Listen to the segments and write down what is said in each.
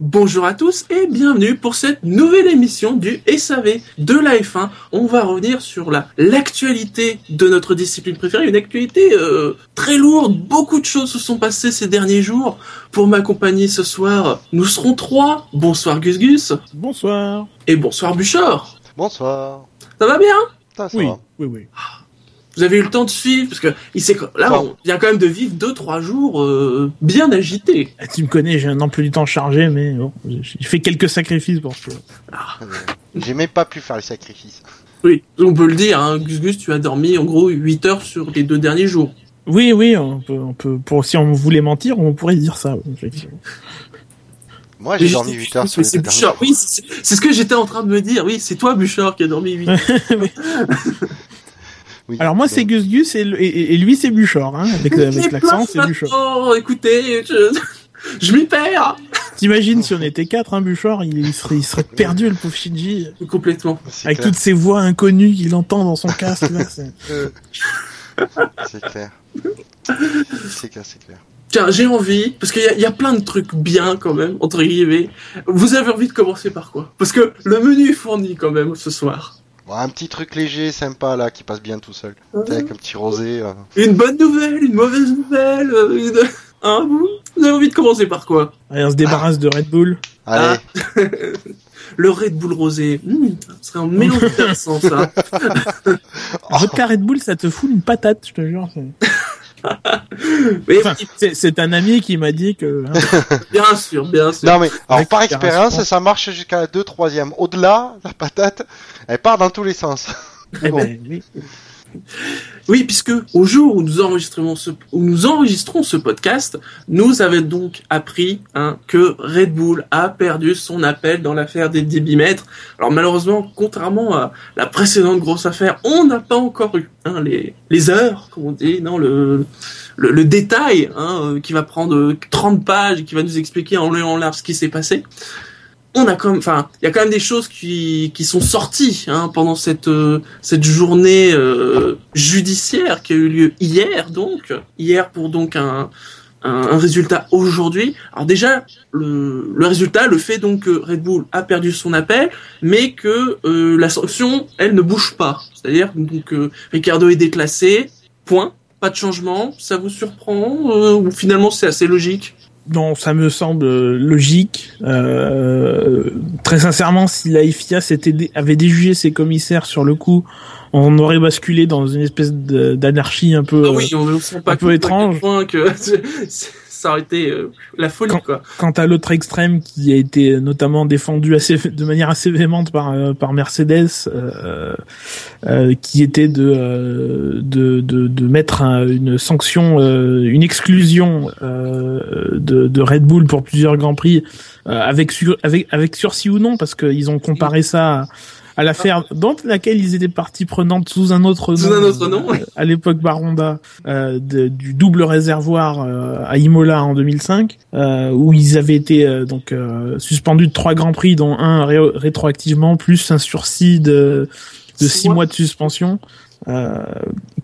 Bonjour à tous et bienvenue pour cette nouvelle émission du SAV de la F1. On va revenir sur la l'actualité de notre discipline préférée, une actualité euh, très lourde. Beaucoup de choses se sont passées ces derniers jours. Pour m'accompagner ce soir, nous serons trois. Bonsoir Gus Gus. Bonsoir. Et bonsoir Bouchard. Bonsoir. Ça va bien Ça, ça Oui, va. oui, oui. Vous avez eu le temps de suivre parce que il s'est là Bon. on vient quand même de vivre deux trois jours euh, bien agités. Ah, Tu me connais, j'ai un emploi du temps chargé, mais bon, j'ai fait quelques sacrifices pour ça. Euh, J'ai même pas pu faire le sacrifice. Oui, on peut le dire. Hein, Gus Gus, tu as dormi en gros 8 heures sur les deux derniers jours. Oui, oui, on peut, on peut, pour, si on voulait mentir, on pourrait dire ça, effectivement. Moi, j'ai dormi je- 8 heures sur les c'est deux derniers Bouchard. jours. Oui, c'est ce que j'étais en train de me dire. Oui, c'est toi, Bouchard, qui a dormi 8 Oui, Alors moi, c'est Gus Gus et, le- et, et lui, c'est Buchor, hein, avec, avec l'accent, c'est Buchor. Oh, écoutez, je, je m'y perds T'imagines si on était quatre, hein, Buchor, il, il serait, il serait perdu, le pauvre Shinji, complètement. avec clair. toutes ces voix inconnues qu'il entend dans son casque, là, c'est- Euh, C'est clair. C'est clair, c'est clair. Tiens, j'ai envie, parce qu'il y, y a plein de trucs bien quand même, entre guillemets. Vous avez envie de commencer par quoi? Parce que le menu est fourni quand même ce soir. Bon, un petit truc léger, sympa, là, qui passe bien tout seul. Avec un petit rosé. euh. Une bonne nouvelle, une mauvaise nouvelle, euh, une... Hein, vous, vous avez envie de commencer par quoi? Allez, on se débarrasse de Red Bull. Allez, Le Red Bull rosé. Hmm, ce serait un mélange intéressant ça. Vodka Red Bull, ça te fout une patate, je te jure. C'est- Mais Enfin, c'est- c'est un ami qui m'a dit que... hein, bien sûr, bien sûr. Non mais, alors par expérience, ça marche jusqu'à la 2 troisième. Au-delà, la patate, elle part dans tous les sens. eh Bon. ben, oui. Oui, puisque au jour où nous enregistrons ce, où nous enregistrons ce podcast, nous avons donc appris hein, que Red Bull a perdu son appel dans l'affaire des débitmètres. Alors malheureusement, contrairement à la précédente grosse affaire, on n'a pas encore eu hein, les, les heures, comme on dit, non, le, le, détail hein, qui va prendre euh, 30 pages et qui va nous expliquer en long en ce qui s'est passé. On a quand même, enfin, il y a quand même des choses qui, qui sont sorties hein, pendant cette euh, cette journée euh, judiciaire qui a eu lieu hier, donc hier pour donc un un, résultat aujourd'hui. Alors déjà, le, le résultat, le fait donc que Red Bull a perdu son appel, mais que euh, la sanction, elle ne bouge pas. C'est-à-dire donc euh, Ricardo est déclassé, point, pas de changement. Ça vous surprend euh, ou finalement c'est assez logique? Non, ça me semble euh, logique. Euh, très sincèrement, si la FIA s'était dé- avait déjugé ses commissaires sur le coup, on aurait basculé dans une espèce d'anarchie un peu. Ah oui, on ne sent pas un peu étrange. que ça aurait été euh, la folie quoi. Quant à l'autre extrême qui a été notamment défendu assez de manière assez véhémente par euh, par Mercedes, euh, euh, qui était de, euh, de de de mettre un- une sanction, une exclusion de, de Red Bull pour plusieurs grands prix, euh, avec sur, avec avec sursis ou non, parce qu'ils ont comparé ça. À, à l'affaire dans laquelle ils étaient partie prenante sous un autre Sous nom, un autre nom, euh, à l'époque Baronda euh, de- du double réservoir euh, à Imola en 2005 euh, où ils avaient été donc suspendus de trois grands prix dont un ré- rétroactivement plus un sursis de de Six six mois. mois de suspension euh,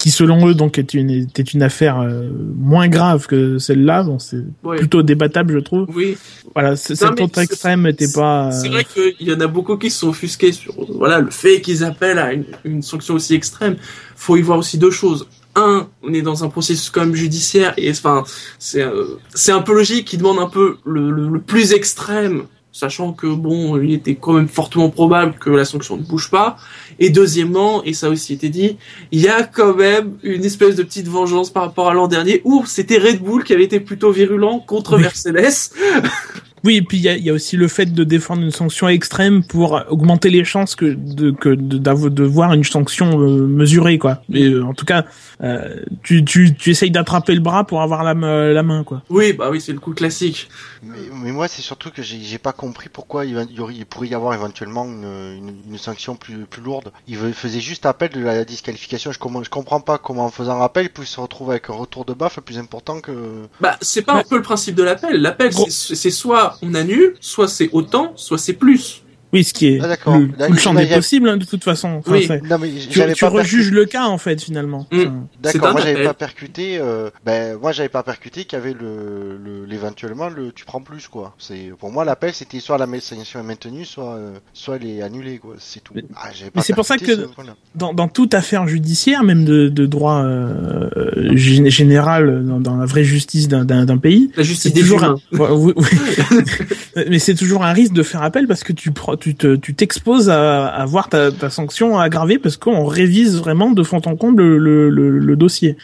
qui selon eux donc est une était une affaire euh, moins grave que celle-là bon c'est Ouais. plutôt débattable je trouve Oui, voilà cet autre extrême n'était pas C'est euh, vrai qu'il y en a beaucoup qui se sont offusqués sur voilà le fait qu'ils appellent à une, une sanction aussi extrême. Faut y voir aussi deux choses. Un, on est dans un processus quand même judiciaire et enfin c'est euh, c'est un peu logique qui demande un peu le, le, le plus extrême, sachant que bon il était quand même fortement probable que la sanction ne bouge pas. Et deuxièmement, et ça a aussi été dit, il y a quand même une espèce de petite vengeance par rapport à l'an dernier où c'était Red Bull qui avait été plutôt virulent contre Oui. Mercedes. Oui, et puis il y a, il y a aussi le fait de défendre une sanction extrême pour augmenter les chances que de que de, de voir une sanction euh, mesurée quoi. Mais euh, en tout cas, euh, tu tu tu essayes d'attraper le bras pour avoir la ma- la main quoi. Oui, bah oui, c'est le coup classique. Mais, mais moi, c'est surtout que j'ai j'ai pas compris pourquoi il, va- il y aurait- il pourrait y avoir éventuellement une, une, une sanction plus, plus lourde. Il faisait juste appel de la disqualification. Je, com- je comprends pas comment, en faisant appel, il peut se retrouver avec un retour de baffe plus important que. Bah, c'est pas Ouais. un peu le principe de l'appel. L'appel, c'est soit on annule, soit c'est autant, soit c'est plus. Oui, ce qui est Ah, d'accord. le, Là, tout le champ des il y a- possibles hein, de toute façon. Enfin, Oui. c'est- Non, mais tu, j'avais tu pas rejuges le cas en fait finalement. Mm. Enfin, C'est D'accord, moi j'avais pas percuté. Euh, ben moi j'avais pas percuté qu'il y avait le, le l'éventuellement le tu prends plus quoi. C'est pour moi l'appel c'était soit la sanction est maintenue, soit euh, soit elle est annulée quoi. C'est tout. Mais- Ah, j'avais mais c'est pour ça que- dans, dans toute affaire judiciaire, même de, de droit euh, euh, gé- général dans, dans la vraie justice d'un- pays, La c'est justice des toujours un, humains. Ouais, oui, oui. mais c'est toujours un risque de faire appel parce que tu pro- tu te tu t'exposes à, à voir ta, ta sanction aggravée parce qu'on révise vraiment de fond en comble le, le, le, le dossier.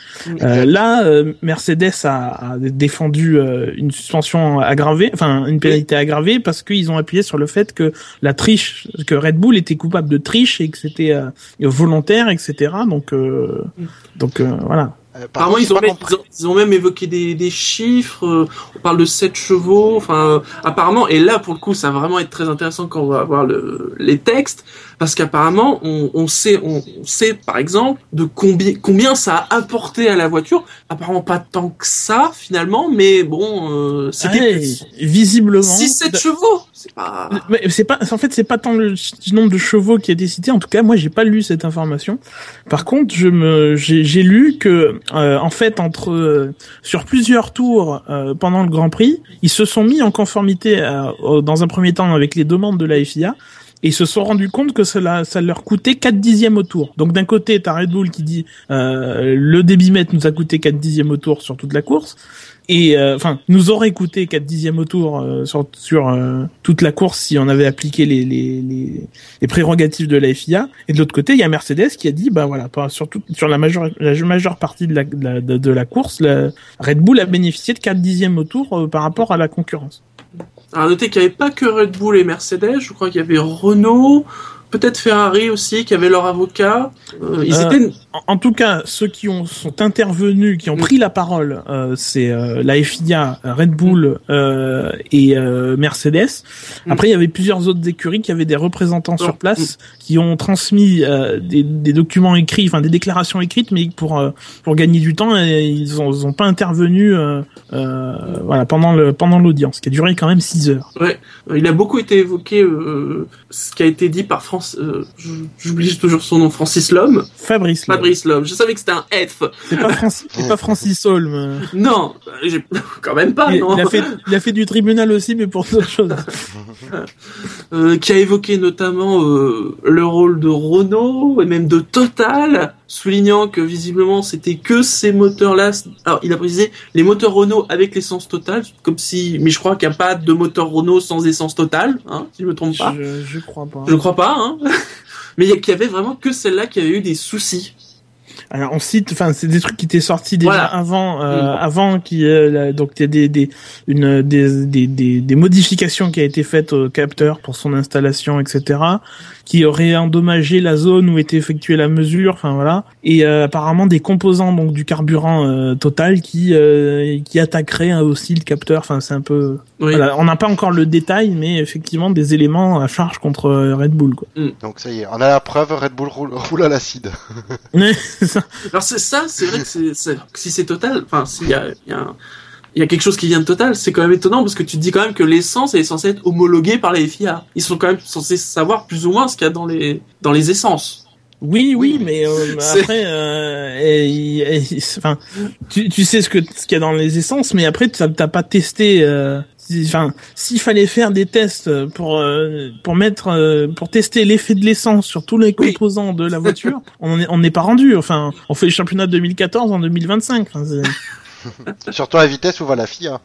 Euh, là, euh, Mercedes a, a défendu euh, une suspension aggravée, enfin une pénalité aggravée parce qu'ils ont appuyé sur le fait que la triche, que Red Bull était coupable de triche et que c'était euh, volontaire, etc. Donc euh, donc euh, voilà. Euh, par Apparemment, ils ont, même, ils, ont, ils ont même évoqué des, des chiffres. euh, On parle de 7 chevaux. Enfin, euh, apparemment, et là, pour le coup, ça va vraiment être très intéressant quand on va avoir le, les textes, parce qu'apparemment, on, on sait, on, on sait, par exemple, de combien, combien ça a apporté à la voiture. Apparemment, pas tant que ça, finalement, mais bon, euh, c'était visiblement. 6-7 chevaux. C'est pas. En fait, c'est pas tant le nombre de chevaux qui a été cité. En tout cas, moi, j'ai pas lu cette information. Par contre, je me, j'ai lu que, euh, en fait, entre euh, sur plusieurs tours euh, pendant le Grand Prix, ils se sont mis en conformité euh, dans un premier temps avec les demandes de la FIA. Et se sont rendus compte que cela, ça leur coûtait 4 dixièmes au tour. Donc d'un côté, t'as Red Bull qui dit euh, le débitmètre nous a coûté 4 dixièmes au tour sur toute la course. Et euh, enfin nous aurait coûté 4 dixièmes au tour euh, sur, euh, toute la course si on avait appliqué les, les, les, les prérogatives de la FIA et de l'autre côté il y a Mercedes qui a dit bah voilà sur, sur la majeure la majeure partie de la, de la, de, de la course la Red Bull a bénéficié de 4 dixièmes au tour euh, par rapport à la concurrence Alors, notez qu'il n'y avait pas que Red Bull et Mercedes. Je crois qu'il y avait Renault, peut-être Ferrari aussi, qui avait leur avocat. Euh, ils Euh, étaient. en, tout cas, ceux qui ont sont intervenus, qui ont pris la parole, euh, c'est la FIA, Red Bull et Mercedes. Mm. Après, il y avait plusieurs autres écuries qui avaient des représentants sur Mm. place, qui ont transmis des, des documents écrits, enfin des déclarations écrites, mais pour pour gagner du temps, et ils ont, ils ont pas intervenu voilà pendant le pendant l'audience, qui a duré quand même 6 heures. Ouais, il a beaucoup été évoqué ce qui a été dit par France. Euh, J'oublie toujours son nom, Francis Lhomme. Fabrice, là. Fabrice Lhomme. Je savais que c'était un F. c'est pas Francis, c'est pas Francis Holm. Non, quand même pas. il, non. il a fait il a fait du tribunal aussi, mais pour d'autres choses. Euh, qui a évoqué notamment euh, le rôle de Renault et même de Total, soulignant que visiblement c'était que ces moteurs-là. Alors il a précisé les moteurs Renault avec l'essence Total, comme si, mais je crois qu'il n'y a pas de moteur Renault sans essence Total, hein, si je me trompe pas. Je, je crois pas. Je crois pas, hein. Mais il y avait vraiment que celle-là qui avait eu des soucis. Alors on cite, enfin c'est des trucs qui étaient sortis déjà Voilà. avant, euh, Mm. avant qui euh, donc il y a des des une des, des des des modifications qui a été faites au capteur pour son installation, etc. Qui auraient endommagé la zone où était effectuée la mesure, enfin voilà. Et euh, apparemment des composants donc du carburant euh, total qui euh, qui attaqueraient euh, aussi le capteur. Enfin c'est un peu. Oui. Voilà, on n'a pas encore le détail, mais effectivement des éléments à charge contre Red Bull quoi. Donc ça y est, on a la preuve, Red Bull roule, roule à l'acide. Ouais, c'est ça. Alors c'est ça, c'est vrai que c'est, si c'est Total, enfin s'il y a, il y a un- il y a quelque chose qui vient de Total, c'est quand même étonnant parce que tu te dis quand même que l'essence elle est censée être homologuée par la FIA. Ils sont quand même censés savoir plus ou moins ce qu'il y a dans les dans les essences. Oui, oui, mais euh, après, euh, et- et- enfin, tu, tu sais ce que ce qu'il y a dans les essences, mais après, tu t'as pas testé. euh, Enfin, s'il fallait faire des tests pour euh, pour mettre euh, pour tester l'effet de l'essence sur tous les Oui. composants de la voiture, on n'est on n'est pas rendu. Enfin, on fait le championnat 2014 en 2025. Enfin, c'est- Surtout à la vitesse où va la FIA.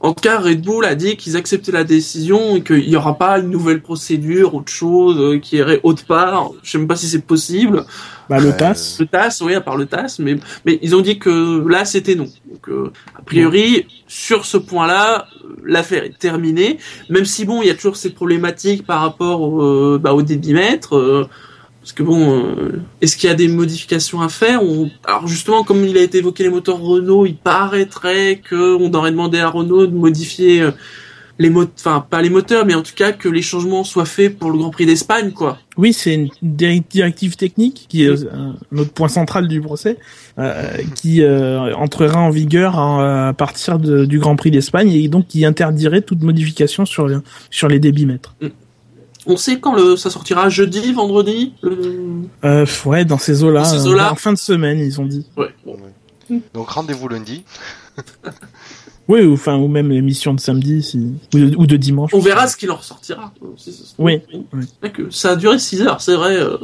En tout cas, Red Bull a dit qu'ils acceptaient la décision et qu'il n'y aura pas une nouvelle procédure, autre chose euh, qui irait autre part. Je sais même pas si c'est possible. bah, le. TAS. Le TAS, oui, à part le TAS, mais, mais ils ont dit que là, c'était non. Donc, euh, a priori, sur ce point-là, l'affaire est terminée. Même si, bon, il y a toujours ces problématiques par rapport au, euh, bah, au débitmètre. euh, parce que bon, euh, est-ce qu'il y a des modifications à faire On- Alors justement, comme il a été évoqué les moteurs Renault, il paraîtrait que on aurait demandé à Renault de modifier euh, les mot enfin pas les moteurs, mais en tout cas que les changements soient faits pour le Grand Prix d'Espagne, quoi. Oui, c'est une directive technique qui est euh, un autre point central du procès, euh, qui euh, entrera en vigueur à partir de, du Grand Prix d'Espagne et donc qui interdirait toute modification sur sur les débitmètres. On sait quand le, ça sortira jeudi, vendredi euh, Ouais, dans ces eaux-là. en fin de semaine, ils ont dit. Ouais. Donc rendez-vous lundi. oui, ou enfin ou même l'émission de samedi, si, ou, de, dimanche. On verra ce qu'il en ressortira. Oui. Ça a duré 6 heures, c'est vrai. Euh...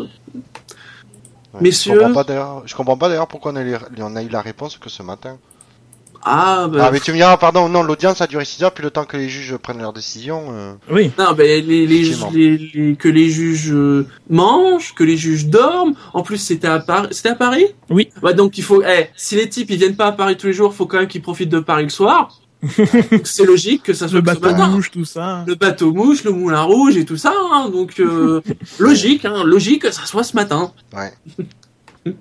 Messieurs. Je comprends pas d'ailleurs pourquoi on a eu la réponse que ce matin. Ah, bah... ah, mais tu me diras, pardon, non, l'audience a duré 6 heures, puis le temps que les juges prennent leur décision. Euh... Oui. Non, bah, les, les, les, que les juges euh, mangent, que les juges dorment. En plus, c'était à Paris. C'était à Paris? Oui. Bah, donc il faut. Eh, si les types ils viennent pas à Paris tous les jours, faut quand même qu'ils profitent de Paris le soir. c'est logique que ça soit le bateau mouche, tout ça. Le bateau mouche, le moulin rouge et tout ça. Hein, donc euh, logique, hein, logique que ça soit ce matin. Ouais.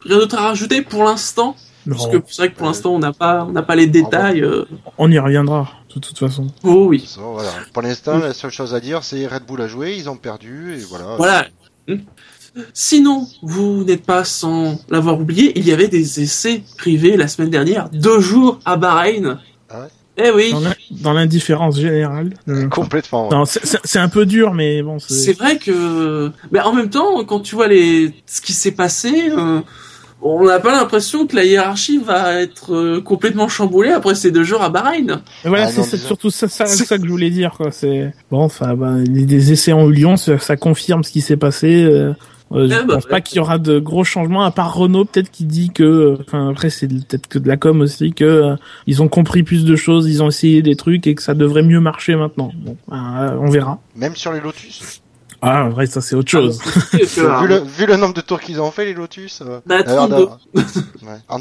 Rien d'autre à rajouter pour l'instant? Parce que c'est vrai que pour l'instant, on n'a pas, on n'a pas les détails. Euh. On y reviendra, de toute façon. Oh oui. voilà. Pour l'instant, la seule chose à dire, c'est Red Bull a joué, ils ont perdu, et voilà. Voilà. Hmm. Sinon, vous n'êtes pas sans l'avoir oublié, il y avait des essais privés la semaine dernière, deux jours à Bahreïn. Ah ouais eh oui. Dans l'indifférence générale. Euh, Complètement. Ouais. C'est un peu dur, mais bon. C'est vrai que, mais en même temps, quand tu vois les ce qui s'est passé, euh, on n'a pas l'impression que la hiérarchie va être euh, complètement chamboulée après ces deux jours à Bahreïn. Et voilà, ah c'est surtout ça, ça, ça, que je voulais dire. Quoi. C'est bon, enfin, bah, des essais en Lyon, ça, ça confirme ce qui s'est passé. Euh, euh je eh bah, pense pas qu'il y aura de gros changements à part Renault peut-être qui dit que enfin après c'est peut-être que de la com aussi que euh, ils ont compris plus de choses, ils ont essayé des trucs et que ça devrait mieux marcher maintenant. Bon, on verra. Même sur les Lotus? Ah, vrai, ça c'est autre chose. Ah, vu, le, vu, le, nombre de tours qu'ils ont fait, les Lotus. Euh, bah, 32. ouais.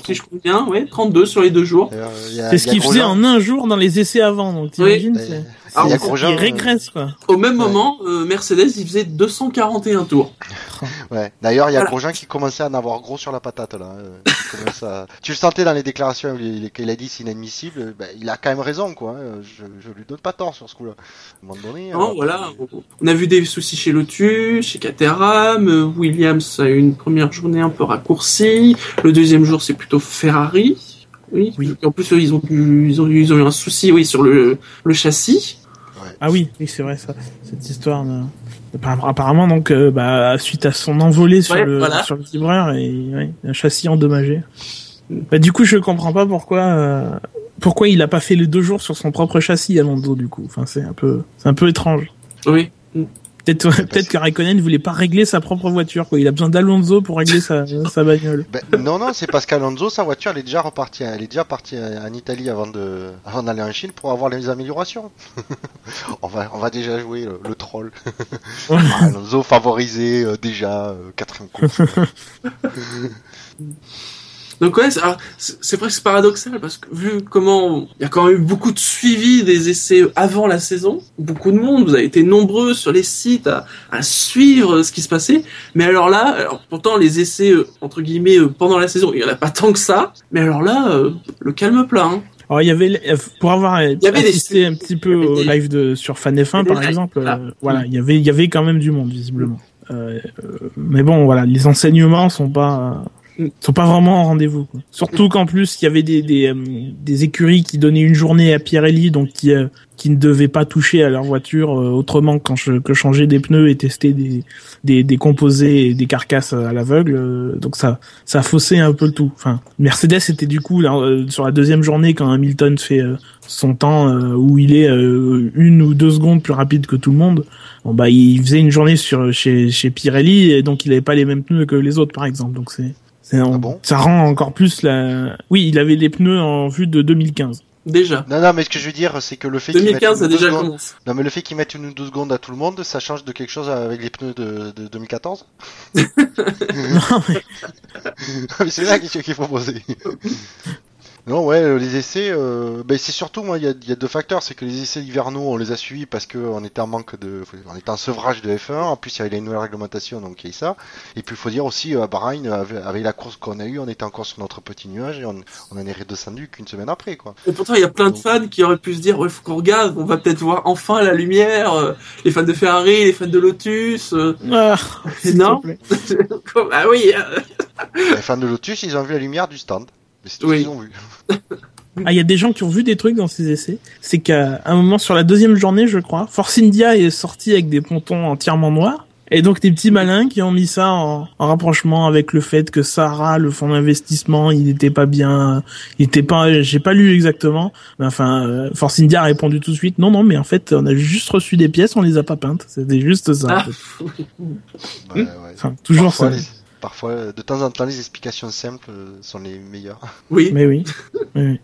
Si je compte bien, ouais, 32 sur les deux jours. C'est ce qu'ils faisaient en un jour dans les essais avant, donc t'imagines oui. Ah, il Grosjean, régresse quoi. Au même moment, euh, Mercedes il faisait 241 tours. ouais. D'ailleurs, il y a voilà. Grosjean qui commençait à en avoir gros sur la patate là. Euh, à... Tu le sentais dans les déclarations qu'il a dit c'est inadmissible. Bah, il a quand même raison quoi. Hein. Je, je lui donne pas tort sur ce coup-là. À un moment donné. Non, euh... voilà. On a vu des soucis chez Lotus, chez Caterham. Euh, Williams a eu une première journée un peu raccourcie. Le deuxième jour c'est plutôt Ferrari. Oui. oui. En plus, ils ont, eu, ils, ont eu, ils ont eu un souci, oui, sur le, le châssis. Ah oui, oui c'est vrai ça, cette histoire. De... Apparemment donc, euh, bah, suite à son envolée sur ouais, le voilà. sur le vibreur et ouais, un châssis endommagé. Bah, du coup, je comprends pas pourquoi euh, pourquoi il a pas fait les deux jours sur son propre châssis à Lando du coup. Enfin, c'est un peu c'est un peu étrange. Oui. Peut-être peut-être que Raikkonen voulait pas régler sa propre voiture quoi. Il a besoin d'Alonso pour régler sa sa bagnole. Ben, non non, c'est parce qu'Alonso sa voiture elle est déjà repartie, elle est déjà partie en Italie avant de avant d'aller en Chine pour avoir les améliorations. on va on va déjà jouer le, le troll. Alonso favorisé euh, déjà euh, quatrième course. Donc ouais, c'est que c'est paradoxal parce que vu comment il y a quand même eu beaucoup de suivi des essais avant la saison, beaucoup de monde, vous avez été nombreux sur les sites à, à suivre ce qui se passait, mais alors là, alors pourtant les essais euh, entre guillemets euh, pendant la saison, il y en a pas tant que ça, mais alors là, euh, le calme plat. Hein. Alors il y avait pour avoir assisté des... un petit peu au live de sur Fan F1 par exemple, voilà. Euh, voilà, il y avait il y avait quand même du monde visiblement. Euh, mais bon voilà, les enseignements sont pas sont pas vraiment en rendez-vous. Surtout qu'en plus il y avait des des, euh, des, écuries qui donnaient une journée à Pirelli, donc qui euh, qui ne devaient pas toucher à leur voiture euh, autrement qu'en que changer des pneus et tester des des, des composés et des carcasses à l'aveugle. donc ça ça faussait un peu le tout. Enfin Mercedes était du coup là, sur la deuxième journée quand Hamilton fait son temps où il est une ou deux secondes plus rapide que tout le monde. Bon bah il faisait une journée sur chez chez Pirelli et donc il avait pas les mêmes pneus que les autres par exemple. Donc c'est ah bon ça rend encore plus la. Oui, il avait les pneus en vue de 2015. Déjà. Non, non, mais ce que je veux dire, c'est que le fait 2015 a déjà commencé. Non, mais le fait qu'ils mettent une ou deux secondes à tout le monde, ça change de quelque chose avec les pneus de, de 2014 Non, mais. mais c'est la question qu'il faut poser. Non, ouais, euh, les essais, euh, ben, c'est surtout, moi, il y a, y a deux facteurs. C'est que les essais hivernaux, on les a suivis parce qu'on était en manque de. On était en sevrage de F1. En plus, il y avait les nouvelles réglementations, donc il y a eu ça. Et puis, il faut dire aussi, euh, Bahreïn, avec, la course qu'on a eue, on était encore sur notre petit nuage et on, on en est redescendu qu'une semaine après, quoi. Et pourtant, il y a plein de Donc- fans qui auraient pu se dire, ouais, faut qu'on regarde, on va peut-être voir enfin la lumière, euh, les fans de Ferrari, les fans de Lotus, euh, Ah, Non. ah oui, Les fans de Lotus, ils ont vu la lumière du stand. Mais c'est tout Oui. ce qu'ils ont vu. Ah, il y a des gens qui ont vu des trucs dans ces essais. C'est qu'à un moment sur la deuxième journée, je crois, Force India est sorti avec des pontons entièrement noirs. Et donc des petits malins qui ont mis ça en, en rapprochement avec le fait que Sarah, le fonds d'investissement, il n'était pas bien, il était pas, j'ai pas lu exactement, mais enfin, euh, Force India a répondu tout de suite, non, non, mais en fait, on a juste reçu des pièces, on les a pas peintes, c'était juste ça. en Ah. fait. Ouais, ouais. Enfin, toujours parfois, ça. les- parfois, de temps en temps, les explications simples euh, sont les meilleures. oui. Mais oui. Oui, oui.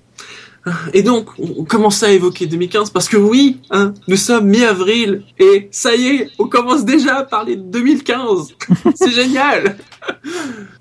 Et donc, on on commence à évoquer 2015 parce que oui, hein, nous sommes mi-avril et ça y est, on commence déjà à parler de 2015. C'est génial.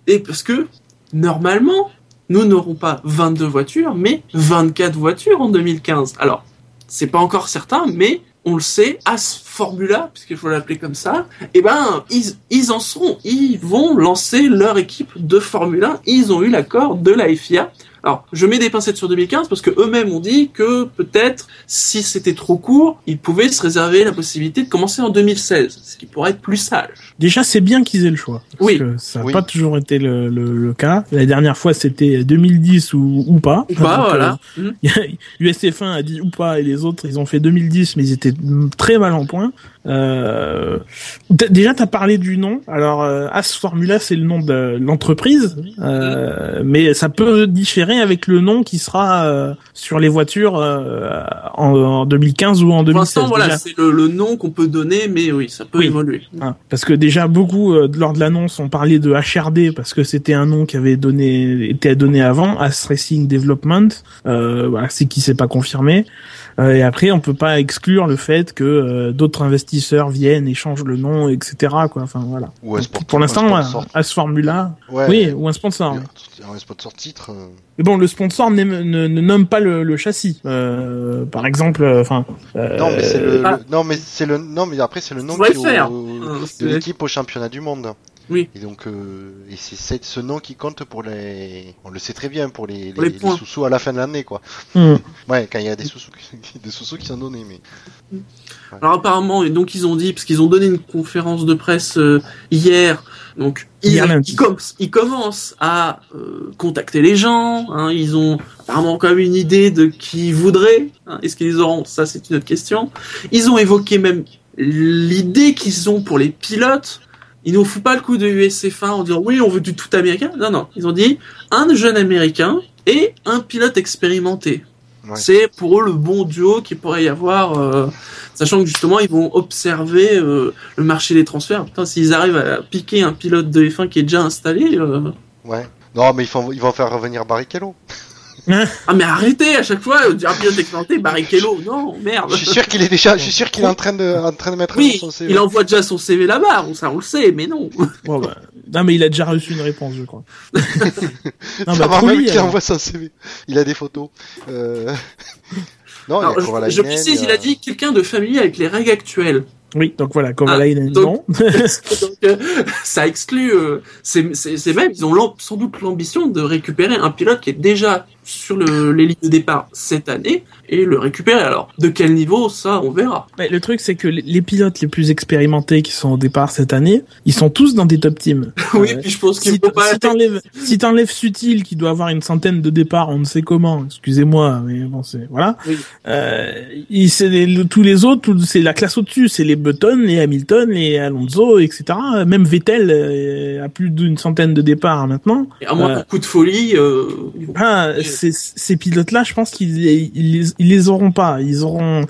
Et parce que normalement, nous n'aurons pas 22 voitures, mais 24 voitures en 2015. Alors, c'est pas encore certain, mais on le sait, As Formula, puisqu'il faut l'appeler comme ça, eh ben, ils, ils en seront. Ils vont lancer leur équipe de Formule 1. Ils ont eu l'accord de la FIA. Alors, je mets des pincettes sur 2015 parce que eux-mêmes ont dit que peut-être, si c'était trop court, ils pouvaient se réserver la possibilité de commencer en 2016, ce qui pourrait être plus sage. Déjà, c'est bien qu'ils aient le choix. Parce Oui. que ça n'a Oui. pas toujours été le, le, le cas. La dernière fois, c'était 2010 ou, ou pas. Ou pas, Donc, voilà. Mhm. euh, USF1 a dit ou pas, et les autres, ils ont fait 2010, mais ils étaient très mal en point. Euh, déjà, t'as parlé du nom. Alors, euh, As Formula, c'est le nom de l'entreprise, euh, mais ça peut différer avec le nom qui sera euh, sur les voitures euh, en, en 2015 ou en Pour 2016. l'instant, voilà, c'est le, le nom qu'on peut donner, mais oui, ça peut Oui. évoluer. Hein, parce que déjà beaucoup euh, lors de l'annonce on parlait de HRD parce que c'était un nom qui avait donné été donné avant As Racing Development euh, voilà c'est qui s'est pas confirmé Euh, et après on peut pas exclure le fait que euh, d'autres investisseurs viennent et changent le nom etc quoi enfin voilà Ou un sport- pour l'instant ouais, sponsor. As Formula Ouais. oui ou un sponsor. Un sponsor titre. euh, mais bon le sponsor ne, ne nomme pas le, le châssis euh, par exemple euh, enfin euh, Non, mais c'est le, ah. le- non, mais c'est le, non, mais après c'est le nom qui au- de l'équipe au championnat du monde. Oui. Et donc, euh, et c'est c'est ce nom qui compte pour les, on le sait très bien pour les, Pour les les, les points. sous-sous à la fin de l'année, quoi. hmm. Ouais, quand il y a des sous-sous, qui- des sous-sous qui sont donnés, mais. Alors apparemment, et donc ils ont dit, parce qu'ils ont donné une conférence de presse euh, hier, donc ils, ils, com- ils commencent à euh, contacter les gens, hein, ils ont apparemment quand même une idée de qui ils voudraient, hein, est-ce qu'ils les auront, ça c'est une autre question. Ils ont évoqué même l'idée qu'ils ont pour les pilotes, ils nous foutent pas le coup de USF1 en disant oui on veut du tout américain, non non, ils ont dit un jeune américain et un pilote expérimenté. Ouais. C'est pour eux le bon duo qu'il pourrait y avoir, euh, sachant que justement ils vont observer euh, le marché des transferts. Putain, s'ils arrivent à piquer un pilote de F1 qui est déjà installé, euh, Ouais. Non, mais ils, font, ils vont faire revenir Barrichello. ah mais arrêtez à chaque fois, euh, dire un pilote expérimenté, Barrichello, non merde. Je suis sûr qu'il est déjà, je suis sûr qu'il est en train de, en train de mettre Oui, son CV. il envoie déjà son CV là-bas, on- ça on le sait, mais non. Bon, bah, non mais il a déjà reçu une réponse je crois non Ça bah va même qu'il alors. envoie son CV. Il a des photos. Euh... non, Alors, il y a je, je précise, il a dit quelqu'un de familier avec les règles actuelles. oui donc voilà comme Ah, là il a donc- non Donc, euh, ça exclut. euh, c'est même, ils ont sans doute l'ambition de récupérer un pilote qui est déjà sur le, les lignes de départ cette année et le récupérer. Alors, de quel niveau, ça, on verra. Mais le truc, c'est que les- pilotes les plus expérimentés qui sont au départ cette année, ils sont tous dans des top teams. oui, Euh, puis je pense qu'il si faut pas. si t'enlèves si t'enlèves Sutil qui doit avoir une centaine de départs, on ne sait comment. Excusez-moi, mais bon, c'est voilà. Oui. Euh, il- les- tous les autres, c'est la classe au-dessus, c'est les Button, les Hamilton, les Alonso, etc. Même Vettel euh, a plus d'une centaine de départs maintenant. Et à moins Euh, d'un coup de folie, euh, Ah, ces, ces pilotes-là, je pense qu'ils ils, les- ils les auront pas. Ils auront,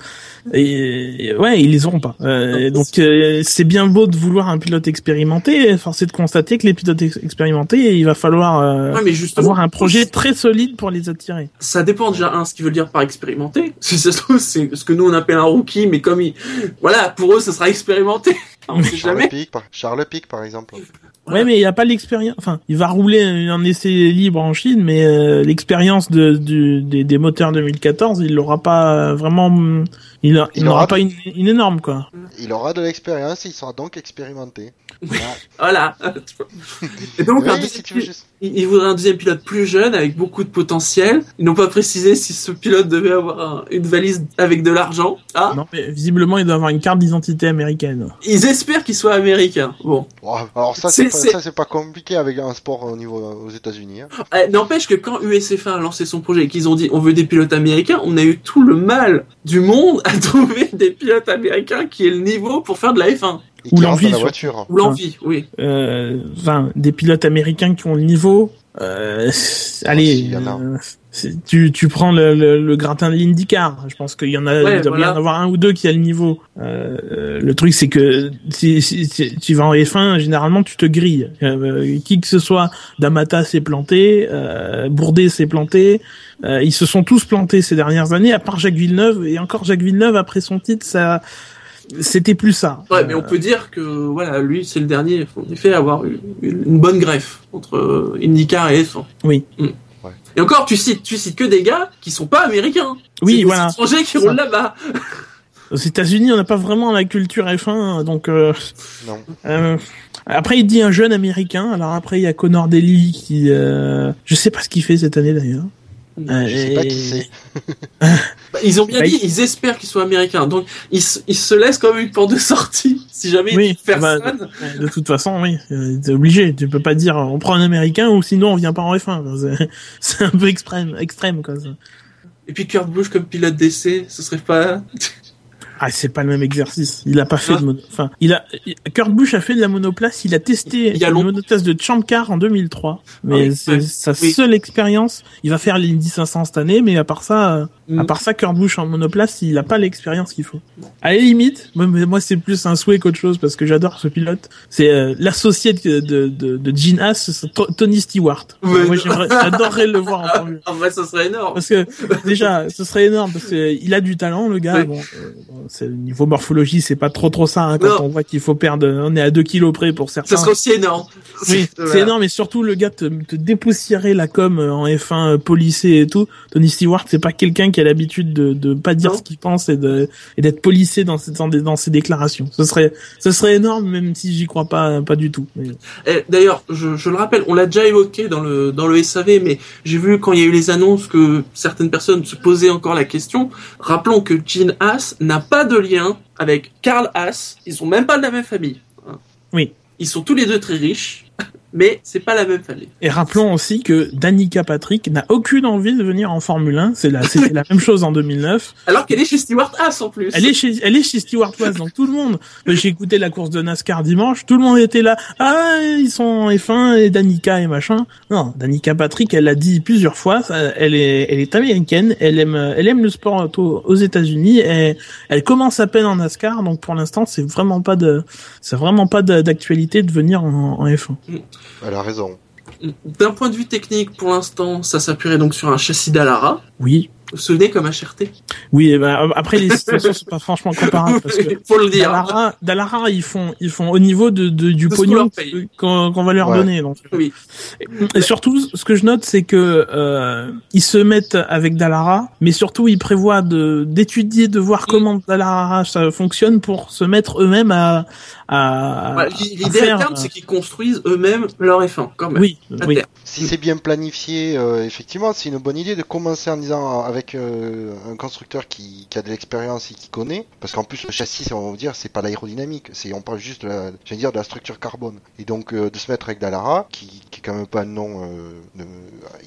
et, ouais, ils les auront pas. Euh, donc euh, c'est bien beau de vouloir un pilote expérimenté. Force est de constater que les pilotes ex- expérimentés, il va falloir euh, Ouais, mais justement, avoir un projet très solide pour les attirer. ça dépend déjà un ce qu'ils veulent dire par expérimenté. Si ça se trouve, c'est ce que nous on appelle un rookie, mais comme il, voilà, pour eux, ça sera expérimenté. On sait Charles jamais. Pic, par... Charles Pic, par exemple. Ouais, mais il a pas l'expérience. Enfin, il va rouler un essai libre en Chine, mais euh, l'expérience de, du, des, des moteurs 2014, il l'aura pas vraiment. Il, n'aura aura pas de- une, une énorme quoi. Il aura de l'expérience, il sera donc expérimenté. Voilà. Et donc, un Oui, deuxième si tu veux pi- juste. il il voudrait un deuxième pilote plus jeune, avec beaucoup de potentiel. Ils n'ont pas précisé si ce pilote devait avoir un- une valise avec de l'argent. Ah, Non, mais visiblement, il doit avoir une carte d'identité américaine. ils espèrent qu'il soit américain. Bon. Alors ça, C'est- c'est pas, c'est- ça, c'est pas compliqué avec un sport au niveau aux États-Unis. Hein. Eh, N'empêche que quand USF1 a lancé son projet et qu'ils ont dit on veut des pilotes américains, on a eu tout le mal du monde à trouver des pilotes américains qui aient le niveau pour faire de la F1. Et Ou l'envie, voiture. Ou l'envie, oui. Euh, Enfin, des pilotes américains qui ont le niveau. Euh, allez, si, il y en a. euh, tu, tu prends le, le, le gratin de l'IndyCar. Je pense qu'il y en a, Ouais, il doit bien voilà. en avoir un ou deux qui a le niveau. Euh, euh, le truc, c'est que si, si, si tu vas en F1, généralement, tu te grilles. Euh, qui que ce soit, Damata s'est planté, euh, Bourdet s'est planté. Euh, ils se sont tous plantés ces dernières années, à part Jacques Villeneuve. Et encore Jacques Villeneuve, après son titre, ça, c'était plus ça. Ouais, mais on peut dire que voilà, lui c'est le dernier, en effet, à avoir eu une, bonne greffe entre euh, IndyCar et F1. Oui. Mm. Ouais. Et encore, tu cites, tu cites que des gars qui sont pas américains. Oui, des voilà. étrangers qui roulent là-bas. Aux États-Unis, on n'a pas vraiment la culture F1, donc. Euh, Non. euh, après, il dit un jeune américain. Alors après, il y a Connor Daly qui, euh, je sais pas ce qu'il fait cette année d'ailleurs. Euh, Je sais pas et- qui c'est. Bah, ils ont bien Bah, dit, il- ils espèrent qu'ils soient américains. Donc, ils, se- ils se laissent quand même une porte de sortie. Si jamais Oui, personne. bah, De toute façon, oui, euh, t'es obligé. Tu peux pas dire on prend un américain ou sinon on vient pas en F1. C'est- C'est un peu extrême, extrême quoi. ça. Et puis Kurt Busch comme pilote d'essai, ce serait pas. Ah, c'est pas le même exercice. Il a pas fait Ah. de mono... enfin, il a Kurt Busch a fait de la monoplace, il a testé Il y a monoplace de Champ Car en 2003. Mais oui, c'est sa Oui. seule expérience. Il va faire l'Indy 500 cette année, mais à part ça, euh, Mm. à part ça, Kurt Busch en monoplace, il a pas l'expérience qu'il faut. À la limite, moi, c'est plus un souhait qu'autre chose parce que j'adore ce pilote. C'est euh, l'associé de, de, de, de Gene Haas, Tony Stewart. Ouais, moi j'adorerais le voir en Formule Ah, bah, ça serait énorme. parce que déjà, ce serait énorme parce que il a du talent, le gars. Bon, euh, c'est niveau morphologie, c'est pas trop trop ça. Hein, quand Non. on voit qu'il faut perdre, on est à 2 kilos près pour certains. Ça serait aussi énorme. Oui, Voilà. c'est énorme et surtout le gars te, te dépoussiérer la com euh, en F1 euh, polissé et tout. Tony Stewart, c'est pas quelqu'un qui a l'habitude de de pas dire Non. ce qu'il pense et de et d'être polissé dans ses dans, dans ses déclarations. Ce serait ce serait énorme même si j'y crois pas pas du tout. Mais- Et D'ailleurs, je, je le rappelle, on l'a déjà évoqué dans le dans le SAV, mais j'ai vu quand il y a eu les annonces que certaines personnes se posaient encore la question. Rappelons que Gene Haas n'a pas de lien avec Karl Haas. Ils sont même pas de la même famille. hein. Oui. Ils sont tous les deux très riches, mais c'est pas la même famille. Et rappelons aussi que Danica Patrick n'a aucune envie de venir en Formule 1. C'est la c'était la même chose en 2009. Alors qu'elle est chez Stewart Haas en plus. Elle est chez, elle est chez Stewart West, donc tout le monde. J'ai écouté la course de NASCAR dimanche, tout le monde était là. Ah, ils sont en F1 et Danica et machin. Non, Danica Patrick, elle l'a dit plusieurs fois. Elle est, elle est américaine. Elle aime, elle aime le sport auto aux États-Unis. Et elle commence à peine en NASCAR, donc pour l'instant, c'est vraiment pas de, c'est vraiment pas d'actualité de venir en, en F1. Elle a raison. D'un point de vue technique, pour l'instant, ça s'appuierait donc sur un châssis Dallara. Oui, Vous vous souvenez comme HRT oui. et ben, après, les situations sont pas franchement comparables parce que. Faut le dire. Dallara, Dallara, ils font, ils font au niveau de, de- du De pognon qu'on qu'on va leur Ouais. donner. Donc. Oui. Et surtout, ce que je note, c'est que euh, ils se mettent avec Dallara, mais surtout ils prévoient de d'étudier, de voir comment Dallara ça fonctionne pour se mettre eux-mêmes à à, Ouais, à L'idée faire, à terme, euh, c'est qu'ils construisent eux-mêmes leur F1, quand même. oui, À oui. Si c'est bien planifié, euh, effectivement, c'est une bonne idée de commencer en disant avec euh, un constructeur qui, a de l'expérience et qui connaît, parce qu'en plus le châssis, on va dire, c'est pas l'aérodynamique, c'est on parle juste de la, dire de la structure carbone. Et donc euh, de se mettre avec Dallara, qui, qui est quand même pas un nom euh,